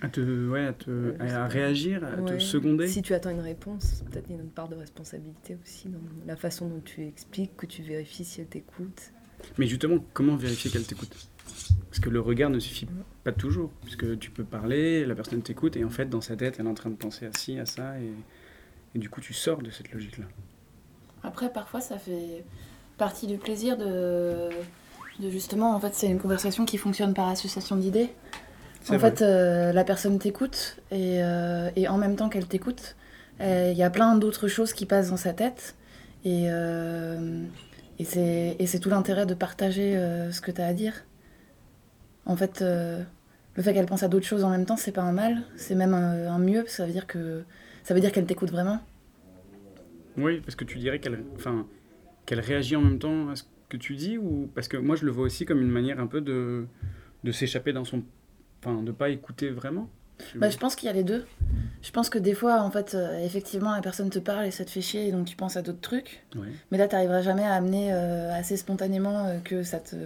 À, te, ouais, à, te, à, à réagir, à te seconder. Si tu attends une réponse, peut-être il y a une part de responsabilité aussi dans la façon dont tu expliques, que tu vérifies si elle t'écoute. Mais justement, comment vérifier qu'elle t'écoute? Parce que le regard ne suffit pas toujours. Puisque tu peux parler, la personne t'écoute, et en fait, dans sa tête, elle est en train de penser à ci, à ça, et, et du coup, tu sors de cette logique-là. Après, parfois, ça fait partie du plaisir de, de justement, en fait, c'est une conversation qui fonctionne par association d'idées. En vrai. fait, euh, la personne t'écoute et, euh, et en même temps qu'elle t'écoute, il y a plein d'autres choses qui passent dans sa tête. Et, euh, et c'est tout l'intérêt de partager ce que tu as à dire. En fait, euh, le fait qu'elle pense à d'autres choses en même temps, c'est pas un mal, c'est même un, un mieux, parce que ça veut dire que ça veut dire qu'elle t'écoute vraiment. Oui, parce que tu dirais qu'elle enfin, qu'elle réagit en même temps à ce que tu dis ou parce que moi je le vois aussi comme une manière un peu de, de s'échapper dans son enfin de pas écouter vraiment. Bah, je pense qu'il y a les deux. Je pense que des fois, en fait, euh, effectivement, la personne te parle et ça te fait chier, et donc tu penses à d'autres trucs. Ouais. Mais là, tu n'arriveras jamais à amener euh, assez spontanément euh, que ça te.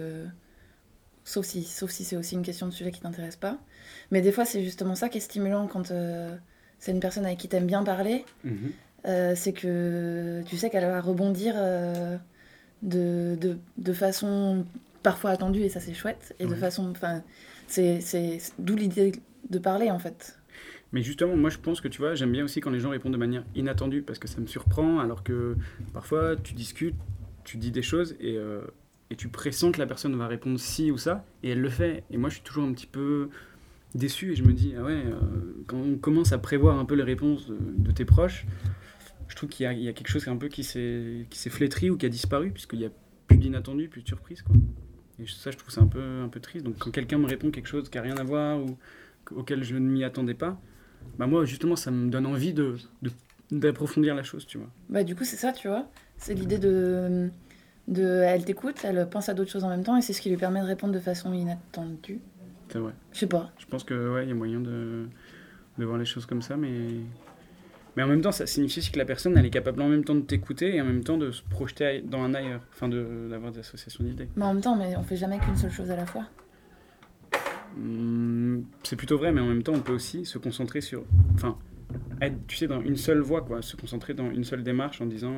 Sauf si, sauf si c'est aussi une question de sujet qui t'intéresse pas. Mais des fois, c'est justement ça qui est stimulant quand euh, c'est une personne avec qui t'aimes bien parler. Mhm. Euh, c'est que tu sais qu'elle va rebondir euh, de, de, de façon parfois attendue, et ça c'est chouette, et de façon. Enfin, c'est c'est- d'où l'idée de parler en fait. Mais justement, moi je pense que tu vois, j'aime bien aussi quand les gens répondent de manière inattendue parce que ça me surprend alors que parfois tu discutes, tu dis des choses et, et tu pressens que la personne va répondre ci ou ça et elle le fait. Et moi je suis toujours un petit peu déçu et je me dis, ah ouais, euh, quand on commence à prévoir un peu les réponses de, tes proches, je trouve qu'il y, a- quelque chose un peu qui s'est flétri ou qui a disparu puisqu'il n'y a plus d'inattendu, plus de surprise. Et ça, je trouve ça un peu, un peu triste. Donc quand quelqu'un me répond quelque chose qui n'a rien à voir ou auquel je ne m'y attendais pas, bah moi justement ça me donne envie de- d'approfondir la chose, tu vois. Bah, du coup, c'est ça, tu vois. C'est l'idée de, de. Elle t'écoute, elle pense à d'autres choses en même temps, et c'est ce qui lui permet de répondre de façon inattendue. C'est vrai. Je sais pas. Je pense que ouais, il y a moyen de, de voir les choses comme ça, mais Mais en même temps, ça signifie aussi que la personne, elle est capable en même temps de t'écouter et en même temps de se projeter dans un ailleurs, enfin de- d'avoir des associations d'idées. Mais en même temps, mais on fait jamais qu'une seule chose à la fois. Hmm, c'est plutôt vrai, mais en même temps, on peut aussi se concentrer sur. Enfin, être, tu sais, dans une seule voie, quoi. Se concentrer dans une seule démarche en disant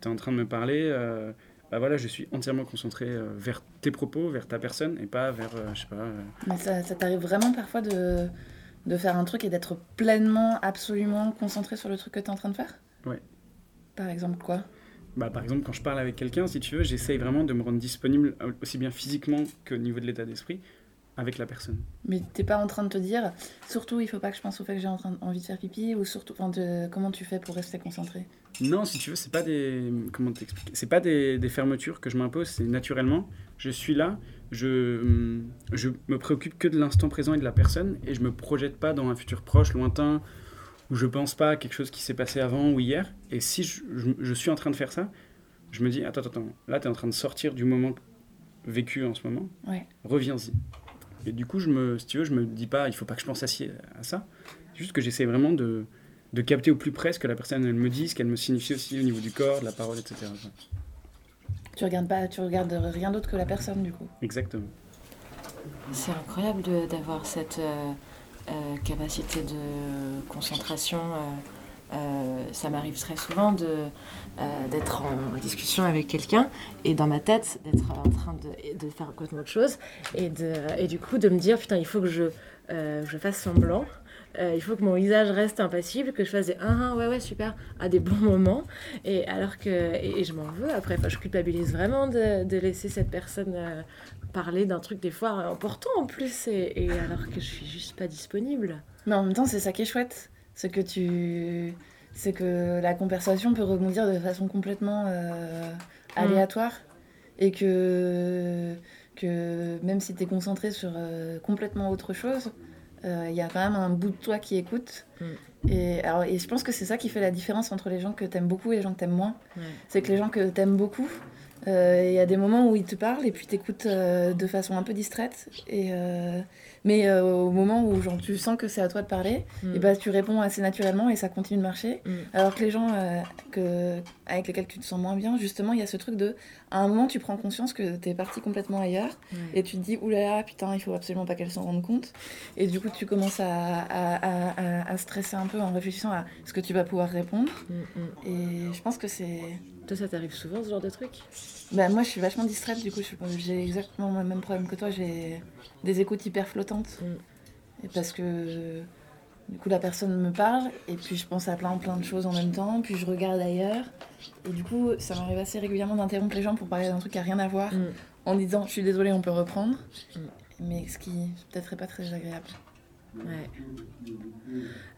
Tu es en train de me parler, euh, bah voilà, je suis entièrement concentré euh, vers tes propos, vers ta personne, et pas vers, euh, je sais pas. euh, Mais ça, ça t'arrive vraiment parfois de, de faire un truc et d'être pleinement, absolument concentré sur le truc que tu es en train de faire? Ouais. Par exemple, quoi? Bah, par exemple, quand je parle avec quelqu'un, si tu veux, j'essaye vraiment de me rendre disponible aussi bien physiquement que au niveau de l'état d'esprit avec la personne. Mais t'es pas en train de te dire, surtout, il faut pas que je pense au fait que j'ai en train- envie de faire pipi, ou surtout, enfin, de- comment tu fais pour rester concentré? Non, si tu veux, c'est pas des comment t'expliquer? C'est pas des, des fermetures que je m'impose, c'est naturellement. Je suis là, je hum, je me préoccupe que de l'instant présent et de la personne et je me projette pas dans un futur proche, lointain où je pense pas à quelque chose qui s'est passé avant ou hier. Et si je, je- je suis en train de faire ça, je me dis attends attends, attends, là tu es en train de sortir du moment vécu en ce moment. Ouais. Reviens-y. Et du coup, je me si tu veux, je me dis pas il faut pas que je pense à, à ça. C'est juste que j'essaie vraiment de de capter au plus près ce que la personne elle me dit, ce qu'elle me signifie aussi au niveau du corps, de la parole, etc. Tu regardes pas, tu regardes rien d'autre que la personne, du coup. Exactement. C'est incroyable d'avoir cette euh, euh, capacité de concentration. euh, euh, ça m'arrive très souvent de, euh, d'être en discussion avec quelqu'un et dans ma tête d'être en train de, de faire autre chose et, de, et du coup de me dire putain il faut que je, euh, je fasse semblant. Euh, il faut que mon visage reste impassible, que je fasse des ah, ah ouais ouais super à des bons moments et alors que et, je m'en veux après je culpabilise vraiment de, laisser cette personne parler d'un truc des fois important en plus et, et alors que je suis juste pas disponible. Mais en même temps, c'est ça qui est chouette. C'est que tu. C'est que la conversation peut rebondir de façon complètement euh, aléatoire. Et que. Que même si tu es concentré sur euh, complètement autre chose, euh, il y a quand même un bout de toi qui écoute. Mm. Et, alors, et je pense que c'est ça qui fait la différence entre les gens que t'aimes beaucoup et les gens que t'aimes moins. Ouais. C'est que les gens que t'aimes beaucoup, euh, il y a des moments où ils te parlent et puis t'écoutes euh, de façon un peu distraite. Et, euh, mais euh, au moment où genre, tu sens que c'est à toi de parler, Mm. et bah, tu réponds assez naturellement et ça continue de marcher. Mm. Alors que les gens euh, que, avec lesquels tu te sens moins bien, justement, il y a ce truc de. À un moment, tu prends conscience que t'es parti complètement ailleurs Ouais. et tu te dis, oulala, putain, il faut absolument pas qu'elle s'en rende compte. Et du coup, tu commences à, à, à, stresser un peu en réfléchissant à ce que tu vas pouvoir répondre. Mm, mm. Et je pense que c'est. Toi ça t'arrive souvent ce genre de truc? Bah, moi, je suis vachement distraite, du coup, j'ai exactement le même problème que toi. J'ai des écoutes hyper flottantes. Mm. Et parce que du coup, la personne me parle, et puis je pense à plein, plein de choses en même temps, puis je regarde ailleurs. Et du coup, ça m'arrive assez régulièrement d'interrompre les gens pour parler d'un truc qui a rien à voir, Mm. en disant Je suis désolée, on peut reprendre. Mm. Mais ce qui peut-être est pas très agréable.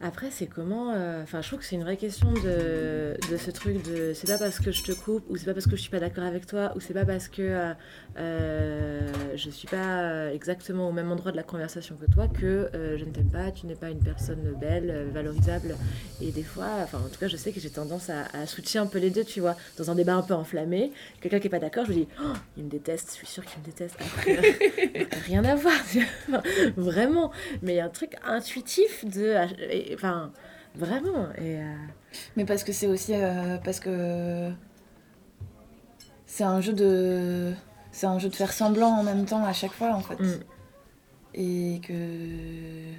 Après, c'est comment. euh, Enfin, je trouve que c'est une vraie question de, de ce truc de. C'est pas parce que je te coupe, ou c'est pas parce que je suis pas d'accord avec toi, ou c'est pas parce que euh, euh, je suis pas exactement au même endroit de la conversation que toi que je ne t'aime pas, tu n'es pas une personne belle, valorisable. Et des fois, enfin, en tout cas, je sais que j'ai tendance à, à un peu les deux, tu vois. Dans un débat un peu enflammé, quelqu'un qui est pas d'accord, je me dis, Oh, il me déteste, je suis sûre qu'il me déteste. Après, rien à voir. Vraiment. Mais il y a un truc intuitif de. et- Enfin, vraiment. Et. euh, Mais parce que c'est aussi. euh, parce que. C'est un jeu de. C'est un jeu de faire semblant en même temps à chaque fois, en fait. Mm. Et que.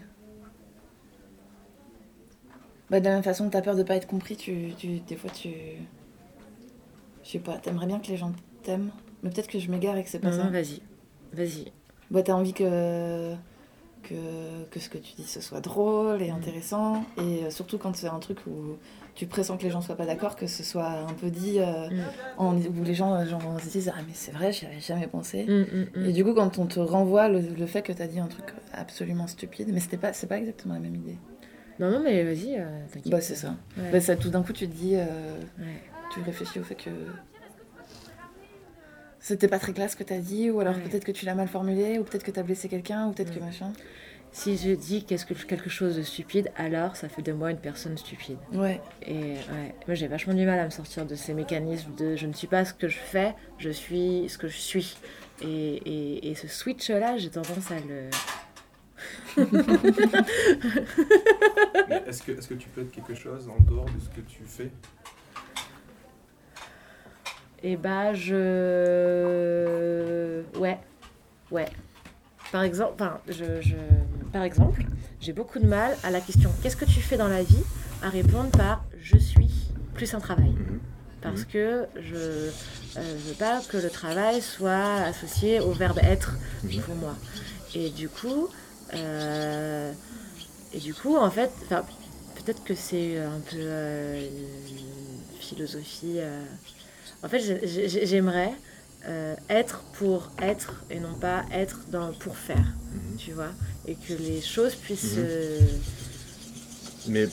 Bah, de la même façon que t'as peur de pas être compris, tu, tu, des fois tu. Je sais pas, t'aimerais bien que les gens t'aiment. Mais peut-être que je m'égare et que c'est pas Non, ça. non, vas-y. Vas-y. Bah, t'as envie que, que, que ce que tu dis ce soit drôle et intéressant. Et euh, surtout quand c'est un truc où tu pressens que les gens soient pas d'accord, que ce soit un peu dit, euh, Mm. en- où les gens euh, genre, se disent Ah, mais c'est vrai, j'y avais jamais pensé. Mm, mm, mm. Et du coup, quand on te renvoie le, le fait que t'as dit un truc absolument stupide, mais c'était pas, c'est pas exactement la même idée. Non, non, mais vas-y, euh, t'inquiète. Bah, c'est ça. Ouais. Bah, ça. Tout d'un coup, tu te dis, euh, Ouais. tu réfléchis au fait que. C'était pas très classe ce que t'as dit, ou alors Ouais. peut-être que tu l'as mal formulé, ou peut-être que t'as blessé quelqu'un, ou peut-être que machin. Si je dis que, quelque chose de stupide, alors ça fait de moi une personne stupide. Ouais. Et ouais, moi j'ai vachement du mal à me sortir de ces mécanismes de je ne suis pas ce que je fais, je suis ce que je suis. Et, et, et ce switch-là, j'ai tendance à le, Est-ce que, est que tu peux être quelque chose en dehors de ce que tu fais? Et bah, je. Ouais. Ouais. Par exemple, enfin, je, je- par exemple, j'ai beaucoup de mal à la question qu'est-ce que tu fais dans la vie à répondre par je suis plus un travail. Mhm. Parce que je euh, veux pas que le travail soit associé au verbe être Mhm. pour moi. Et du coup, euh, et du coup, en fait, peut-être que c'est un peu euh, une philosophie. En fait, j'ai- j'ai- j'aimerais euh, être pour être et non pas être dans, pour faire, Mhm. tu vois, et que les choses puissent. Mhm. euh, Mais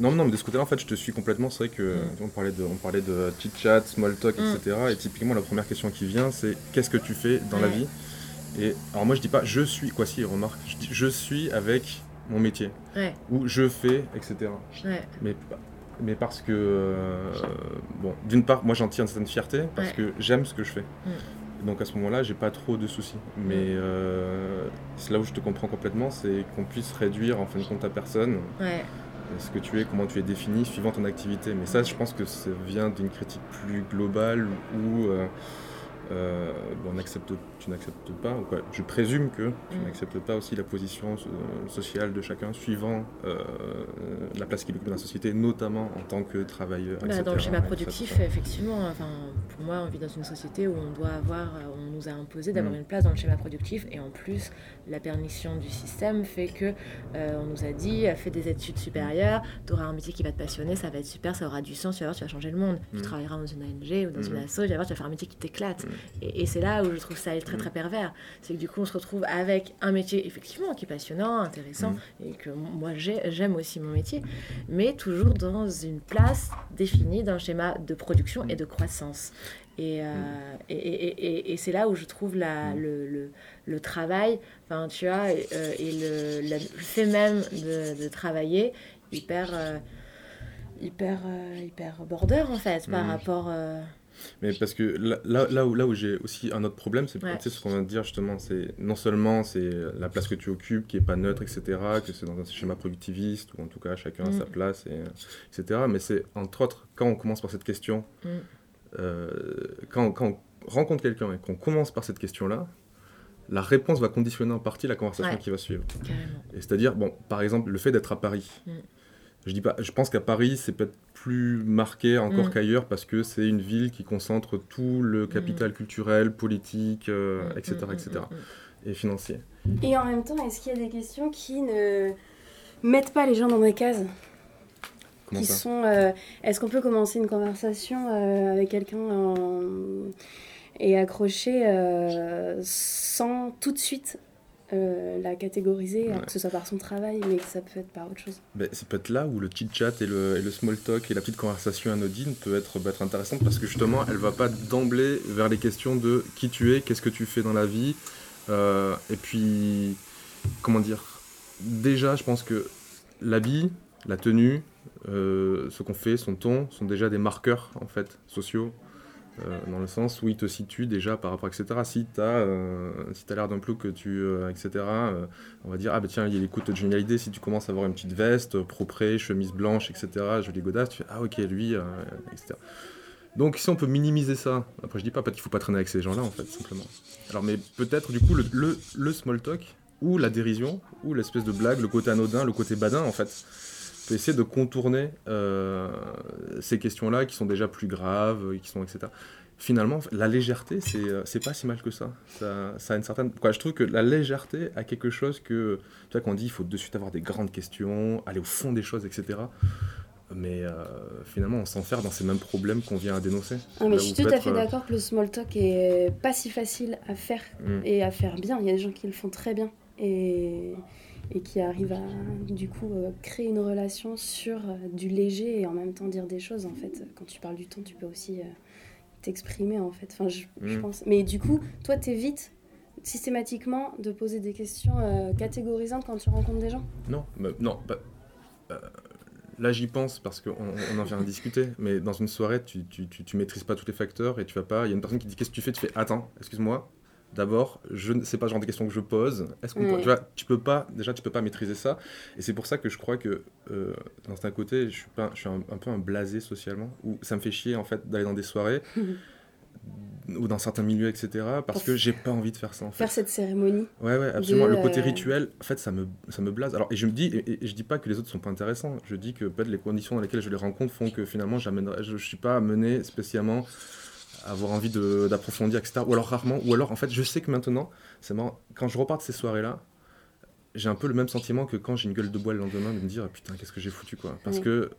non, non, mais de ce côté-là, en fait, je te suis complètement. C'est vrai que on parlait de, on parlait de chit chat, small talk, Mm. etc. Et typiquement, la première question qui vient, c'est qu'est-ce que tu fais dans la vie? Et alors moi, je dis pas je suis, quoi si, remarque, je dis je suis avec mon métier Ouais, ou je fais, etc. ouais, Mais pas- mais parce que euh, bon, d'une part, moi, j'en tire une certaine fierté parce Ouais. que j'aime ce que je fais. Mm. Donc à ce moment-là, j'ai pas trop de soucis. Mais euh, c'est là où je te comprends complètement, c'est qu'on puisse réduire en fin de compte ta personne ouais. ce que tu es, comment tu es défini, suivant ton activité. Mais ça, je pense que ça vient d'une critique plus globale où euh, on accepte, tu n'acceptes pas, ou quoi. je présume que tu Mm. n'acceptes pas aussi la position euh, sociale de chacun, suivant euh, la place qu'il occupe dans la société, notamment en tant que travailleur. Bah, etc. dans le schéma productif, effectivement, enfin, pour moi, on vit dans une société où on doit avoir, euh, on nous a imposé d'avoir Mm. une place dans le schéma productif, et en plus, la permission du système fait que euh, on nous a dit, fais des études supérieures, tu auras un métier qui va te passionner, ça va être super, ça aura du sens, tu vas voir, tu vas changer le monde. Tu Mm. travailleras dans une ONG ou dans une asso, tu vas voir, tu vas faire un métier qui t'éclate. Et, et c'est là où je trouve ça très très pervers, c'est que du coup, on se retrouve avec un métier effectivement qui est passionnant, intéressant, Mm. et que moi j'ai- j'aime aussi mon métier, mais toujours dans une place définie le schéma de production et de croissance. Et, euh, et, et- et- et c'est là où je trouve la, le, le, le travail, enfin, tu vois, et, euh, le, la- le fait même de, de travailler hyper, euh, hyper, euh, hyper border en fait, par rapport. Mais parce que là, là, là où, là où j'ai aussi un autre problème, c'est Ouais. tu sais, ce qu'on vient de dire justement, c'est non seulement c'est la place que tu occupes qui est pas neutre, etc., que c'est dans un schéma productiviste, ou en tout cas chacun a Mm. sa place, et, etc., mais c'est entre autres, quand on commence par cette question, Mm. euh, quand, quand on rencontre quelqu'un et qu'on commence par cette question-là, la réponse va conditionner en partie la conversation Ouais. qui va suivre. carrément. Et c'est-à-dire, bon, par exemple, le fait d'être à Paris. Mm. Je dis pas, je pense qu'à Paris, c'est peut-être plus marqué encore Mm. qu'ailleurs parce que c'est une ville qui concentre tout le capital culturel, politique, euh, Mm, etc., mm, etc., mm, mm. et financier. Et en même temps, est-ce qu'il y a des questions qui ne mettent pas les gens dans des cases? Comment qui ça? sont euh, est-ce qu'on peut commencer une conversation euh, avec quelqu'un en- et accrocher euh, sans tout de suite euh, la catégoriser, Ouais. que ce soit par son travail, mais que ça peut être par autre chose. Ben, c'est peut-être là où le chit-chat et le, et le small talk et la petite conversation anodine peut être, peut être intéressante parce que justement, elle va pas d'emblée vers les questions de qui tu es, qu'est-ce que tu fais dans la vie, euh, et puis, comment dire, déjà, je pense que l'habit, la tenue, euh, ce qu'on fait, son ton, sont déjà des marqueurs, en fait, sociaux. Euh, dans le sens où il te situe déjà par rapport, etc. Si tu as, si t'as l'air d'un plou que tu, euh, etc., euh, on va dire, ah bah tiens, il écoute Johnny Hallyday, si tu commences à avoir une petite veste, euh, propre, chemise blanche, etc., jolie godasse, tu fais, ah ok, lui, euh, etc. Donc si on peut minimiser ça, après je dis pas, pas qu'il faut pas traîner avec ces gens-là, en fait, simplement. Alors mais peut-être du coup le, le, le small talk, ou la dérision, ou l'espèce de blague, le côté anodin, le côté badin, en fait, essayer de contourner euh, ces questions-là qui sont déjà plus graves, qui sont, etc. Finalement, la légèreté, c'est euh, c'est pas si mal que ça. Ça, ça a une certaine. Quoi, je trouve que la légèreté a quelque chose que. Tu vois, qu'on dit, il faut de suite avoir des grandes questions, aller au fond des choses, etc. Mais euh, finalement, on s'enferme dans ces mêmes problèmes qu'on vient à dénoncer. Ah, mais je suis tout à fait euh, d'accord que le small talk est pas si facile à faire Mm. et à faire bien. Il y a des gens qui le font très bien et, et qui arrivent à du coup euh, créer une relation sur euh, du léger et en même temps dire des choses. En fait, quand tu parles du temps, tu peux aussi euh, t'exprimer en fait. Enfin, je, je Mm. pense. Mais du coup, toi, t'évites systématiquement de poser des questions euh, catégorisantes quand tu rencontres des gens? Non, mais- non. bah, euh, là, j'y pense parce qu'on on en vient à discuter. Mais dans une soirée, tu, tu, tu, tu maîtrises pas tous les facteurs et tu vas pas. Il y a une personne qui dit qu'est-ce que tu fais? Tu fais attends, excuse-moi. D'abord, je ne sais pas le genre de questions que je pose. Est-ce qu'on tu vois, tu peux pas, déjà, tu peux pas maîtriser ça. Et c'est pour ça que je crois que, euh, d'un certain côté, je suis, pas, je suis un, un peu un blasé socialement, où ça me fait chier, en fait, d'aller dans des soirées, ou dans certains milieux, etc., parce Pour que j'ai pas envie de faire ça, en fait. Faire cette cérémonie. Ouais, ouais, absolument. de, Le côté euh, rituel, en fait, ça me, ça me blase. Alors, et je me dis, et, et je dis pas que les autres sont pas intéressants. Je dis que peut-être les conditions dans lesquelles je les rencontre font que finalement, je, je suis pas amené spécialement avoir envie de- d'approfondir, etc. Ou alors rarement. Ou alors, en fait, je sais que maintenant, c'est marrant, quand je repars de ces soirées-là, j'ai un peu le même sentiment que quand j'ai une gueule de bois le lendemain de me dire putain qu'est-ce que j'ai foutu quoi parce que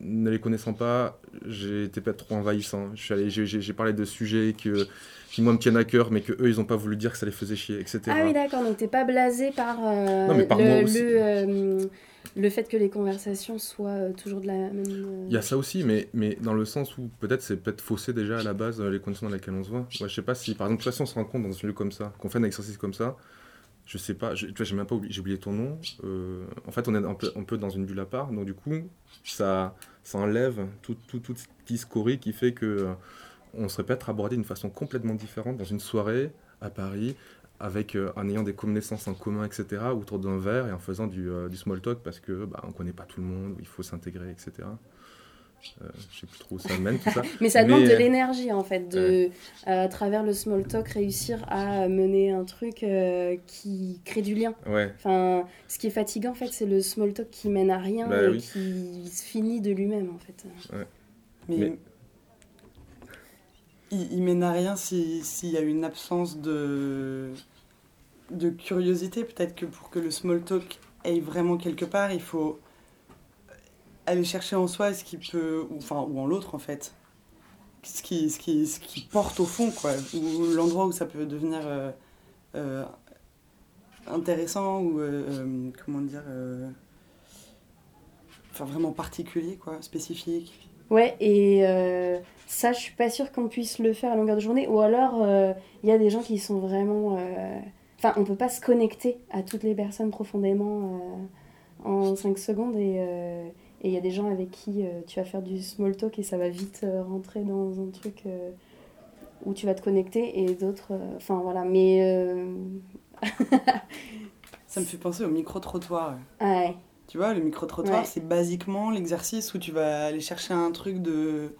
ne les connaissant pas été peut-être trop envahissant j'ai- parlé de sujets que qui moi me tiennent à cœur mais que eux ils ont pas voulu dire que ça les faisait chier etc Ah oui, d'accord, donc t'es pas blasé par, euh, Non, mais par le, euh, le fait que les conversations soient euh, toujours de la même. euh, Il y a ça aussi, mais, mais dans le sens où peut-être c'est peut-être faussé déjà à la base les conditions dans lesquelles on se voit. Ouais, je sais pas si, par exemple, si on se rencontre dans un lieu comme ça, qu'on fait un exercice comme ça, je sais pas, tu vois, j'ai même pas oublié, ton nom. euh, en fait, on est un peu, un peu dans une bulle à part, donc du coup, ça, ça enlève tout, tout, toute cette discorie qui fait que euh, on serait peut-être abordé d'une façon complètement différente dans une soirée à Paris. Avec, euh, en ayant des connaissances en commun, etc., autour d'un verre et en faisant du, du small talk parce que bah, on connaît pas tout le monde, il faut s'intégrer, etc. Euh, je sais plus trop où ça mène tout ça. Mais ça demande de euh, l'énergie en fait, de, à travers le small talk, réussir à mener un truc euh, qui crée du lien. Ouais. Enfin, ce qui est fatigant en fait, c'est le small talk qui mène à rien Bah et oui. qui se finit de lui-même en fait. Mais, Mais- il, il mène à rien si- s'il y a une absence de, de curiosité. Peut-être que pour que le small talk aille vraiment quelque part, il faut aller chercher en soi ce qui peut, ou, enfin, ou en l'autre en fait, ce qui, ce, qui, ce qui porte au fond, quoi, ou l'endroit où ça peut devenir euh, euh, intéressant, ou euh, comment dire, enfin vraiment particulier, quoi, spécifique. Ouais, et ça, je suis pas sûre qu'on puisse le faire à longueur de journée. Ou alors, il y a des gens qui sont vraiment. Enfin, on peut pas se connecter à toutes les personnes profondément en 5 secondes. Et et il y a des gens avec qui euh, tu vas faire du small talk et ça va vite euh, rentrer dans un truc euh, où tu vas te connecter. Et d'autres. Enfin, voilà. Mais. Ça me fait penser au micro-trottoir. ouais. Tu vois, le micro-trottoir, Ouais. c'est basiquement l'exercice où tu vas aller chercher un truc de,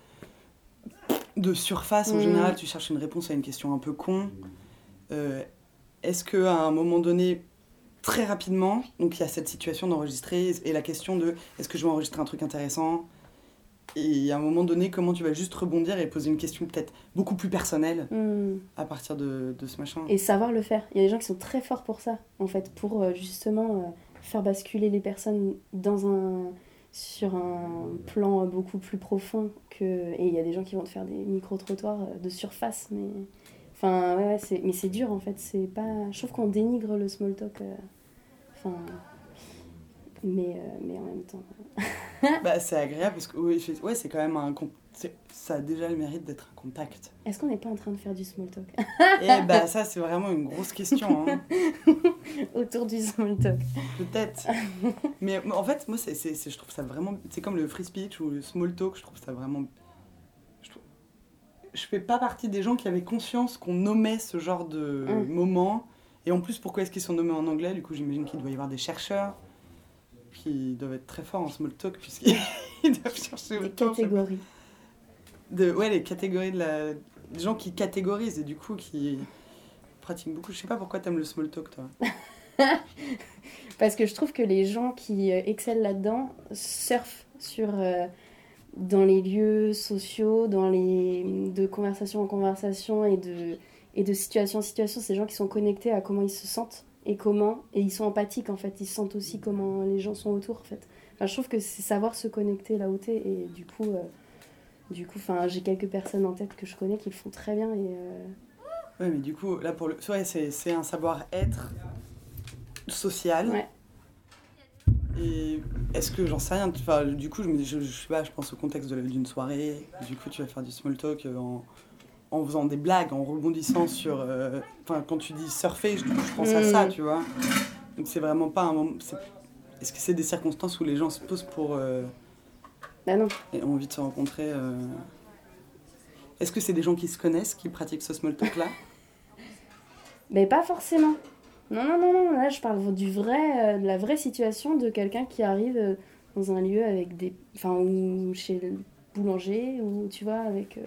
de surface. En Mhm. général, tu cherches une réponse à une question un peu con. Est-ce qu'à un moment donné, très rapidement, donc il y a cette situation d'enregistrer et la question de est-ce que je vais enregistrer un truc intéressant? Et à un moment donné, comment tu vas juste rebondir et poser une question peut-être beaucoup plus personnelle Hmm. à partir de, de ce machin? Et savoir le faire. Il y a des gens qui sont très forts pour ça, en fait, pour euh, justement euh, faire basculer les personnes dans un sur un plan euh, beaucoup plus profond que et il y a des gens qui vont te faire des micro trottoirs de surface mais enfin ouais, ouais c'est mais c'est dur en fait c'est pas je trouve qu'on dénigre le small talk euh, enfin mais euh, mais en même temps bah, C'est agréable parce que oui, ouais, c'est quand même un. c'est- Ça a déjà le mérite d'être un contact. est-ce qu'on n'est pas en train de faire du small talk? Et bah ça c'est vraiment une grosse question. hein. autour du small talk Peut-être. Mais en fait, moi, c'est, c'est, c'est- je trouve ça vraiment. C'est comme le free speech ou le small talk, je trouve ça vraiment. Je, fais pas partie des gens qui avaient conscience qu'on nommait ce genre de Mm. moments. Et en plus, pourquoi est-ce qu'ils sont nommés en anglais? Du coup, j'imagine qu'il doit y avoir des chercheurs qui doivent être très forts en small talk puisqu'ils doivent chercher des catégories De, ouais, les catégories de la. Des gens qui catégorisent et du coup qui pratiquent beaucoup. Je sais pas pourquoi t'aimes le small talk, toi. Parce que je trouve que les gens qui euh, excellent là-dedans surfent sur euh, dans les lieux sociaux, dans les de conversation en conversation et de et de situation en situation, c'est des gens qui sont connectés à comment ils se sentent et comment et ils sont empathiques en fait, ils sentent aussi comment les gens sont autour en fait. Enfin, je trouve que c'est savoir se connecter là où t'es et du coup euh, du coup enfin j'ai quelques personnes en tête que je connais qui le font très bien et euh, Ouais, mais du coup, là, pour le. Ouais, c'est, c'est un savoir-être social. Ouais. Et est-ce que j'en sais rien enfin, Du coup, je, me dis, je, je sais pas, je pense au contexte de la- d'une soirée. Du coup, tu vas faire du small talk euh, en, en faisant des blagues, en rebondissant sur. euh, Enfin, quand tu dis surfer, je, je pense à Mm. ça, tu vois. Donc, c'est vraiment pas un moment. Est-ce que c'est des circonstances où les gens se posent pour. euh, bah non. et ont envie de se rencontrer euh, Est-ce que c'est des gens qui se connaissent, qui pratiquent ce small talk-là? Mais pas forcément. Non, non, non, non, là je parle du vrai, euh, de la vraie situation de quelqu'un qui arrive euh, dans un lieu avec des. Enfin, ou chez le boulanger, ou tu vois, avec. euh,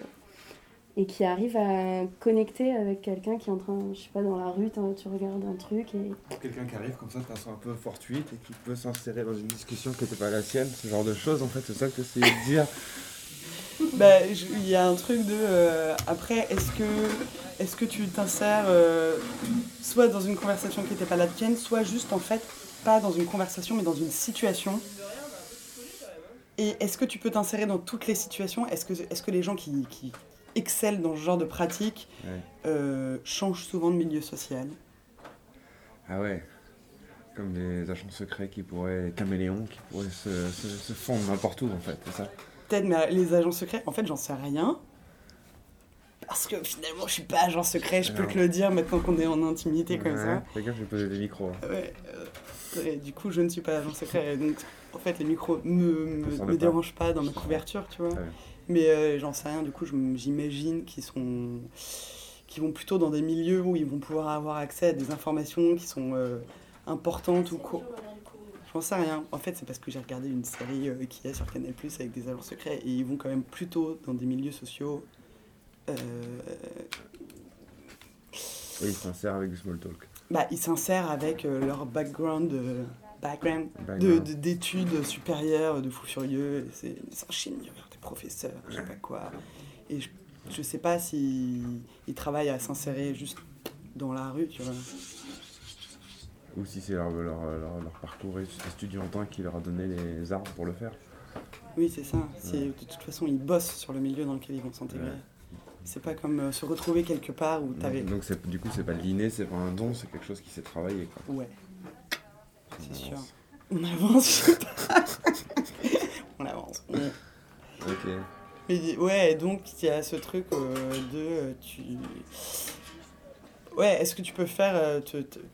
et qui arrive à connecter avec quelqu'un qui est en train, je sais pas, dans la rue, tu regardes un truc et. Quelqu'un qui arrive comme ça de façon un peu fortuite et qui peut s'insérer dans une discussion qui n'était pas la sienne, ce genre de choses en fait, c'est ça que de dire. Bah, il y a un truc de. euh, après, est-ce que, est que tu t'insères euh, soit dans une conversation qui n'était pas la tienne, soit juste en fait, pas dans une conversation, mais dans une situation Et est-ce que tu peux t'insérer dans toutes les situations? Est-ce que, est que les gens qui, qui excellent dans ce genre de pratique Ouais. euh, changent souvent de milieu social? Ah ouais. Comme les agents secrets qui pourraient, caméléons qui pourraient se, se, se fondre n'importe où en fait, c'est ça? Peut-être, mais les agents secrets, en fait, j'en sais rien. Parce que finalement, je suis pas agent secret, je peux te le dire maintenant qu'on est en intimité comme ça. Fais gaffe, j'ai posé des micros. hein. Ouais, euh, et du coup, je ne suis pas agent secret. et Donc, en fait, les micros me, me, dérangent pas dans ma couverture, tu vois. Ouais. Mais euh, j'en sais rien, du coup, j'imagine qu'ils sont. qui vont plutôt dans des milieux où ils vont pouvoir avoir accès à des informations qui sont euh, importantes ou quoi. J'en sais rien. En fait, c'est parce que j'ai regardé une série euh, qui est sur Canal Plus avec des agents secrets et ils vont quand même plutôt dans des milieux sociaux. Euh, Et il s'insère avec du small talk. bah, ils s'insèrent avec euh, leur background, euh, background de- Background. de- d'études supérieures, de fous furieux. C'est des ingénieurs, des professeurs, je sais pas quoi. Et je, je sais pas si ils travaillent à s'insérer juste dans la rue, tu vois. Ou si c'est leur, leur, leur, leur parcours étudiantin qui leur a donné les armes pour le faire. Oui, c'est ça. De toute façon, ils bossent sur le milieu dans lequel ils vont s'intégrer. Ouais. C'est pas comme euh, se retrouver quelque part où t'avais. Donc du coup, c'est pas l'inné, c'est pas un don, c'est quelque chose qui s'est travaillé. Quoi. Ouais, c'est sûr. On avance, je sais pas. On avance. On- Ok. Mais ouais, donc il y a ce truc euh, de euh, tu. Ouais, est-ce que tu peux faire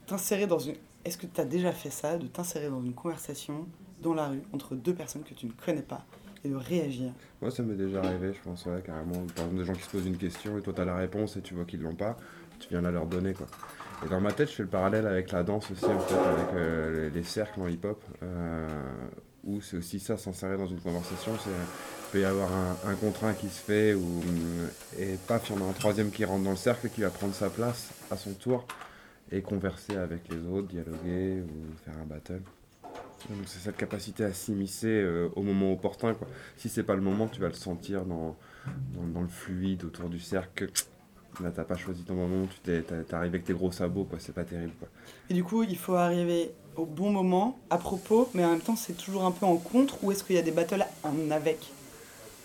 t'insérer dans une. Est-ce que tu as déjà fait ça, de t'insérer dans une conversation dans la rue entre deux personnes que tu ne connais pas? Et de réagir Moi, ça m'est déjà arrivé, je pense, ouais, carrément. Par exemple, des gens qui se posent une question et toi, tu as la réponse et tu vois qu'ils l'ont pas, tu viens la leur donner, quoi. Et dans ma tête, je fais le parallèle avec la danse aussi, en fait, avec euh, les, les cercles en hip-hop, euh, où c'est aussi ça, s'insérer dans une conversation, c'est il peut y avoir un, un contre un qui se fait, hum, et paf, il y en a un troisième qui rentre dans le cercle et qui va prendre sa place à son tour et converser avec les autres, dialoguer ou faire un battle. C'est cette capacité à s'immiscer euh, au moment opportun. Quoi. Si c'est pas le moment, tu vas le sentir dans, le fluide autour du cercle. Là, t'as pas choisi ton moment, tu t'es arrivé avec tes gros sabots, quoi. C'est pas terrible, quoi. Et du coup, il faut arriver au bon moment, à propos, mais en même temps, c'est toujours un peu en contre, ou est-ce qu'il y a des battles en avec?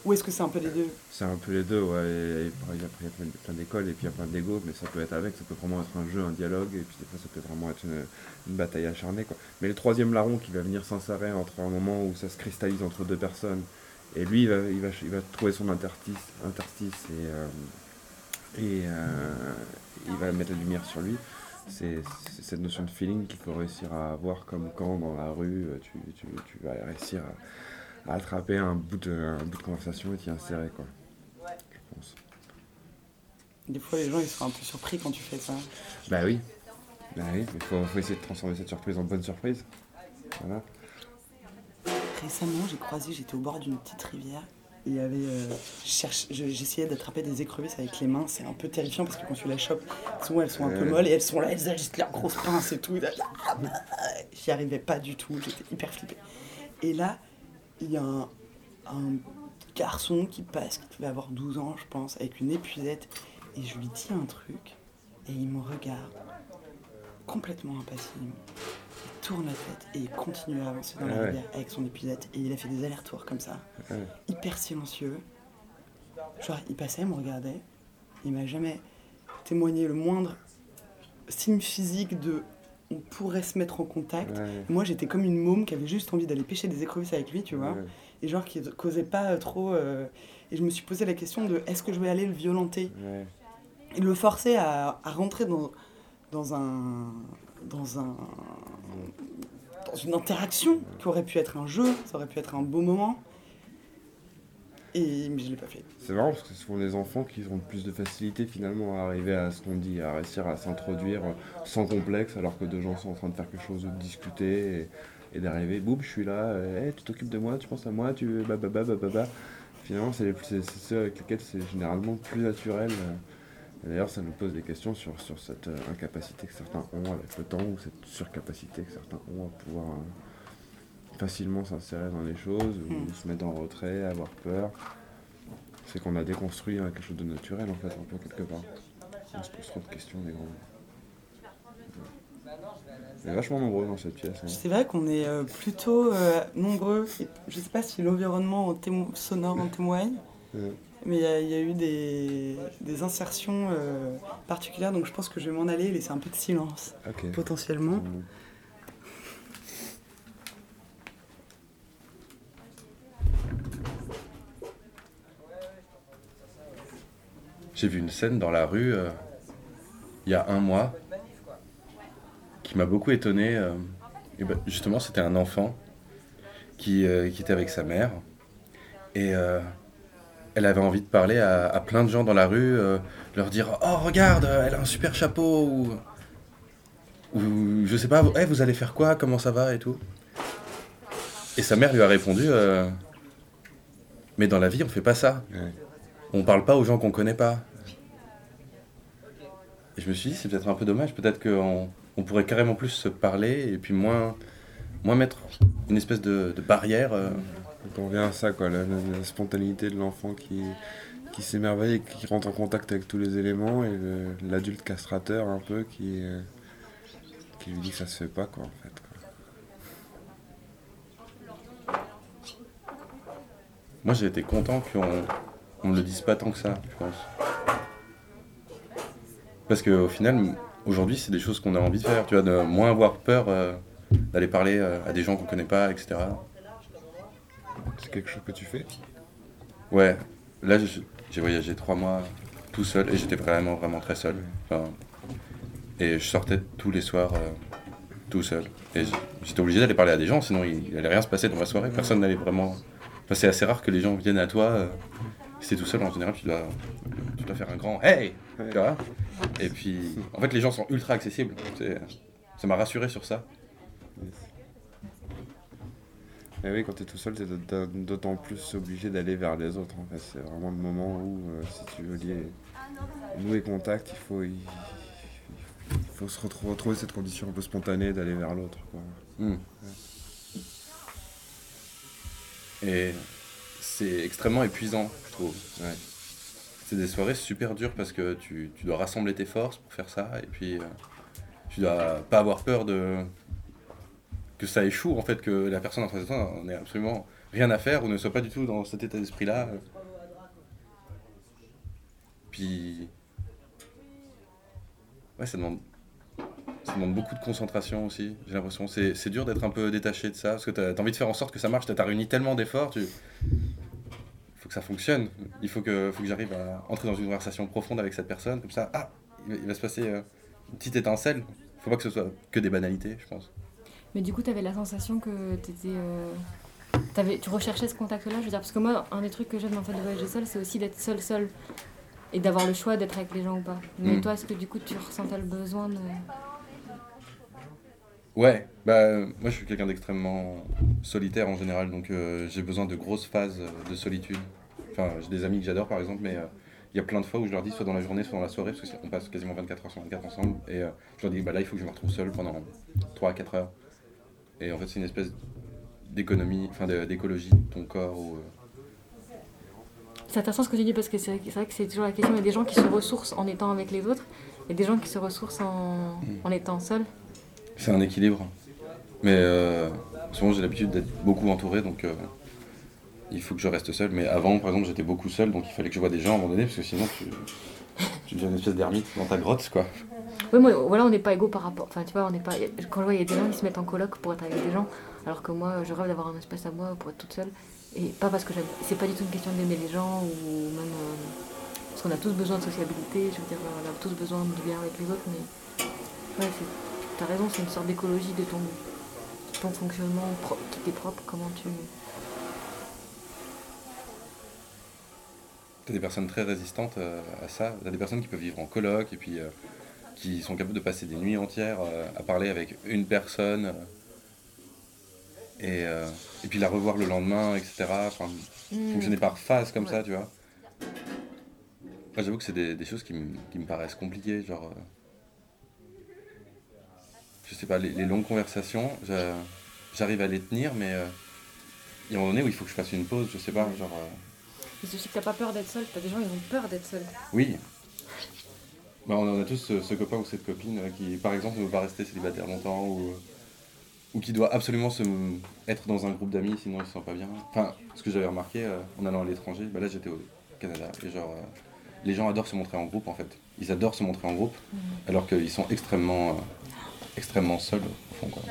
Ou est-ce que c'est un peu les deux C'est un peu les deux, ouais. Et, après, il y a plein, d'écoles et puis il y a plein d'ego, mais ça peut être avec, ça peut vraiment être un jeu, un dialogue, et puis des fois, ça peut vraiment être une, bataille acharnée, quoi. Mais le troisième larron qui va venir s'insérer entre un moment où ça se cristallise entre deux personnes, et lui, il va, il va, il va trouver son interstice, interstice et, euh, et euh, il va mettre la lumière sur lui. C'est cette notion de feeling qu'il faut réussir à avoir, comme quand dans la rue, tu, tu, tu vas réussir à attraper un bout, de, un bout de conversation et t'y insérer, quoi. Je pense. Des fois, les gens, ils sont un peu surpris quand tu fais ça. Bah oui. Bah oui, il faut, faut essayer de transformer cette surprise en bonne surprise. Voilà. Récemment, j'ai croisé, j'étais au bord d'une petite rivière. Il y avait, euh, je- j'essayais d'attraper des écrevisses avec les mains. C'est un peu terrifiant parce que quand tu la chopes, souvent elles sont un peu molles et elles sont là, elles agitent leurs grosses pinces et tout. J'y arrivais pas du tout, j'étais hyper flippée. Et là, il y a un, un garçon qui passe, qui devait avoir 12 ans, je pense, avec une épuisette. Et je lui dis un truc et il me regarde complètement impassible. Il tourne la tête et il continue à avancer dans la Ah ouais. rivière avec son épuisette. Et il a fait des allers-retours comme ça, Ouais. hyper silencieux. Genre, il passait, il me regardait. Il m'a jamais témoigné le moindre signe physique de on pourrait se mettre en contact. Ouais. Moi, j'étais comme une môme qui avait juste envie d'aller pêcher des écrevisses avec lui, tu vois. Ouais. Et genre, qui causait pas euh, trop. euh, Et je me suis posé la question de est-ce que je vais aller le violenter? Ouais. et le forcer à, à rentrer dans, dans un. dans un. dans une interaction qui aurait pu être un jeu, ça aurait pu être un beau moment. Mais je l'ai pas fait. C'est marrant parce que ce sont les enfants qui ont le plus de facilité finalement à arriver à ce qu'on dit, à réussir à s'introduire sans complexe, alors que deux gens sont en train de faire quelque chose, de discuter et, d'arriver, boum, je suis là, euh, Hey, tu t'occupes de moi, tu penses à moi, tu bah bah bah bah. Finalement, c'est ceux avec lesquels c'est généralement plus naturel. D'ailleurs, ça nous pose des questions sur, sur cette euh, incapacité que certains ont avec le temps ou cette surcapacité que certains ont à pouvoir euh, facilement s'insérer dans les choses ou Mm. se mettre en retrait, avoir peur. C'est qu'on a déconstruit euh, quelque chose de naturel en fait, un peu quelque part. On se pose trop de questions, les grands. On est vachement nombreux dans cette pièce. hein. C'est vrai qu'on est euh, plutôt euh, nombreux. Je sais pas si l'environnement sonore en témoigne, Ouais. mais il y, a- il y a eu des, des insertions euh, particulières, donc je pense que je vais m'en aller et laisser un peu de silence, potentiellement. Mm. J'ai vu une scène dans la rue euh, il y a un mois qui m'a beaucoup étonné. euh, et ben, justement, c'était un enfant qui, euh, qui était avec sa mère et elle avait envie de parler à, à plein de gens dans la rue, leur dire Oh, regarde, elle a un super chapeau ou, ou je sais pas, Eh, vous allez faire quoi Comment ça va et tout. Et sa mère lui a répondu Mais dans la vie, on fait pas ça. On parle pas aux gens qu'on connaît pas. Et je me suis dit, c'est peut-être un peu dommage. Peut-être qu'on on pourrait carrément plus se parler et puis moins, moins mettre une espèce de, de barrière. euh. On revient à ça, quoi, la, la- la spontanéité de l'enfant qui, qui s'émerveille et qui rentre en contact avec tous les éléments et l'adulte castrateur un peu qui, euh, qui lui dit que ça se fait pas, quoi, en fait. quoi. Moi, j'ai été content qu'on on me le dise pas tant que ça, je pense. Parce qu'au final, aujourd'hui, c'est des choses qu'on a envie de faire. Tu vois, de moins avoir peur euh, d'aller parler euh, à des gens qu'on connaît pas, etc. C'est quelque chose que tu fais? Ouais, là j'ai voyagé trois mois tout seul et j'étais vraiment vraiment très seul. Enfin, et je sortais tous les soirs euh, tout seul. Et j'étais obligé d'aller parler à des gens, sinon il, il allait rien se passer dans ma soirée. Personne n'allait vraiment. Enfin, c'est assez rare que les gens viennent à toi. Si t'es tout seul, en général, tu dois, tu dois faire un grand Hey Tu vois? Et puis, en fait, les gens sont ultra accessibles. Ça m'a rassuré sur ça. Et oui, quand tu es tout seul, tu es d'autant plus obligé d'aller vers les autres. En fait. C'est vraiment le moment où, euh, si tu veux lier, nouer contact, il faut, il, il faut se retrouver, retrouver cette condition un peu spontanée d'aller vers l'autre. Mm. Ouais. Et c'est extrêmement épuisant, je trouve. C'est des soirées super dures parce que tu, tu dois rassembler tes forces pour faire ça et puis euh, tu dois pas avoir peur de que ça échoue en fait, que la personne en face de toi n'en ait absolument rien à faire ou ne soit pas du tout dans cet état d'esprit-là. Puis ouais, ça demande ça demande beaucoup de concentration aussi, j'ai l'impression. C'est, c'est dur d'être un peu détaché de ça, parce que t'as, t'as envie de faire en sorte que ça marche, t'as, t'as réuni tellement d'efforts, tu... Il faut que ça fonctionne. Il faut que, faut que j'arrive à entrer dans une conversation profonde avec cette personne, comme ça, ah, il va, il se passer euh, une petite étincelle. Faut pas que ce soit que des banalités, je pense. Mais du coup, tu avais la sensation que t'étais, euh, t'avais- tu recherchais ce contact-là. Je veux dire, parce que moi, un des trucs que j'aime dans le fait de voyager seul, c'est aussi d'être seul, seul. Et d'avoir le choix d'être avec les gens ou pas. Mais Mm. toi, est-ce que du coup, tu ressentais le besoin de. Ouais, bah moi je suis quelqu'un d'extrêmement solitaire en général, donc euh, j'ai besoin de grosses phases euh, de solitude. Enfin, j'ai des amis que j'adore par exemple, mais euh, il y a plein de fois où je leur dis, soit dans la journée, soit dans la soirée, parce qu'on passe quasiment 24 heures sur 24 ensemble, et euh, je leur dis, bah là il faut que je me retrouve seul pendant 3 à 4 heures. Et en fait, c'est une espèce d'économie, enfin d'écologie de ton corps. Ou, C'est intéressant ce que tu dis parce que c'est vrai que c'est vrai que c'est toujours la question. Il y a des gens qui se ressourcent en étant avec les autres et des gens qui se ressourcent en, en étant seuls. C'est un équilibre. Mais euh, souvent j'ai l'habitude d'être beaucoup entouré, donc euh, il faut que je reste seul. Mais avant, par exemple, j'étais beaucoup seul, donc il fallait que je vois des gens à un moment donné, parce que sinon tu, tu deviens une espèce d'ermite dans ta grotte, quoi. Oui, moi, voilà, on n'est pas égaux par rapport. Enfin, tu vois, on n'est pas. Quand je vois, il y a des gens qui se mettent en coloc pour être avec des gens, alors que moi, je rêve d'avoir un espace à moi pour être toute seule. Et pas parce que j'aime. C'est pas du tout une question d'aimer les gens ou même. euh, parce qu'on a tous besoin de sociabilité, je veux dire, on a tous besoin de lien avec les autres, mais. Ouais, c'est- t'as raison, c'est une sorte d'écologie de ton, ton fonctionnement qui t'est propre, comment tu. T'as des personnes très résistantes euh, à ça. T'as des personnes qui peuvent vivre en coloc et puis euh, qui sont capables de passer des nuits entières euh, à parler avec une personne et, euh, et puis la revoir le lendemain, etc. Enfin, Mm. fonctionner par phase comme Ouais. ça, tu vois. Moi, j'avoue que c'est des, des choses qui, me- qui me paraissent compliquées, genre. Je sais pas, les, les longues conversations, j'a- j'arrive à les tenir, mais euh, il y a un moment donné où il faut que je fasse une pause, je sais pas, genre. euh, c'est aussi que t'as pas peur d'être seul. T'as des gens, ils ont peur d'être seuls. Oui. Bah, on en a tous ce, ce copain ou cette copine euh, qui, par exemple, ne veut pas rester célibataire longtemps ou, euh, ou qui doit absolument se, être dans un groupe d'amis sinon il se sent pas bien. Enfin, ce que j'avais remarqué euh, en allant à l'étranger, bah là j'étais au Canada et genre les gens adorent se montrer en groupe en fait. Ils adorent se montrer en groupe alors qu'ils sont extrêmement, euh, extrêmement seuls au fond. Quoi.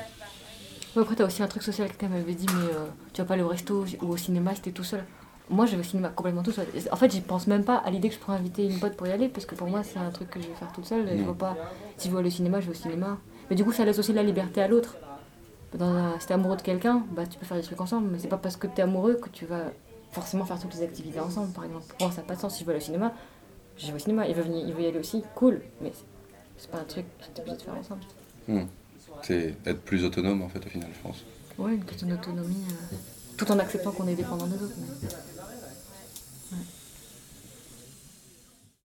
Ouais, après, t'as aussi un truc social. Quelqu'un m'avait dit, mais euh, tu vas pas aller au resto ou au cinéma si t'es tout seul. Moi, je vais au cinéma complètement tout seul. En fait, j'y pense même pas à l'idée que je pourrais inviter une pote pour y aller, parce que pour moi, c'est un truc que je vais faire toute seule. Et je Mm. vois pas. Si je veux aller au cinéma, je vais au cinéma. Mais du coup, ça laisse aussi la liberté à l'autre. Un... Si t'es amoureux de quelqu'un, bah, tu peux faire des trucs ensemble, mais c'est pas parce que t'es amoureux que tu vas forcément faire toutes les activités ensemble, par exemple. Pour moi, ça n'a pas de sens. Si je veux aller au cinéma, je vais au cinéma. Il veut, venir... il veut y aller aussi, cool. Mais c'est pas un truc que t'es obligé de faire ensemble. Hmm. C'est être plus autonome en fait au final, je pense. Ouais, une question d'autonomie, euh, tout en acceptant qu'on est dépendant des autres.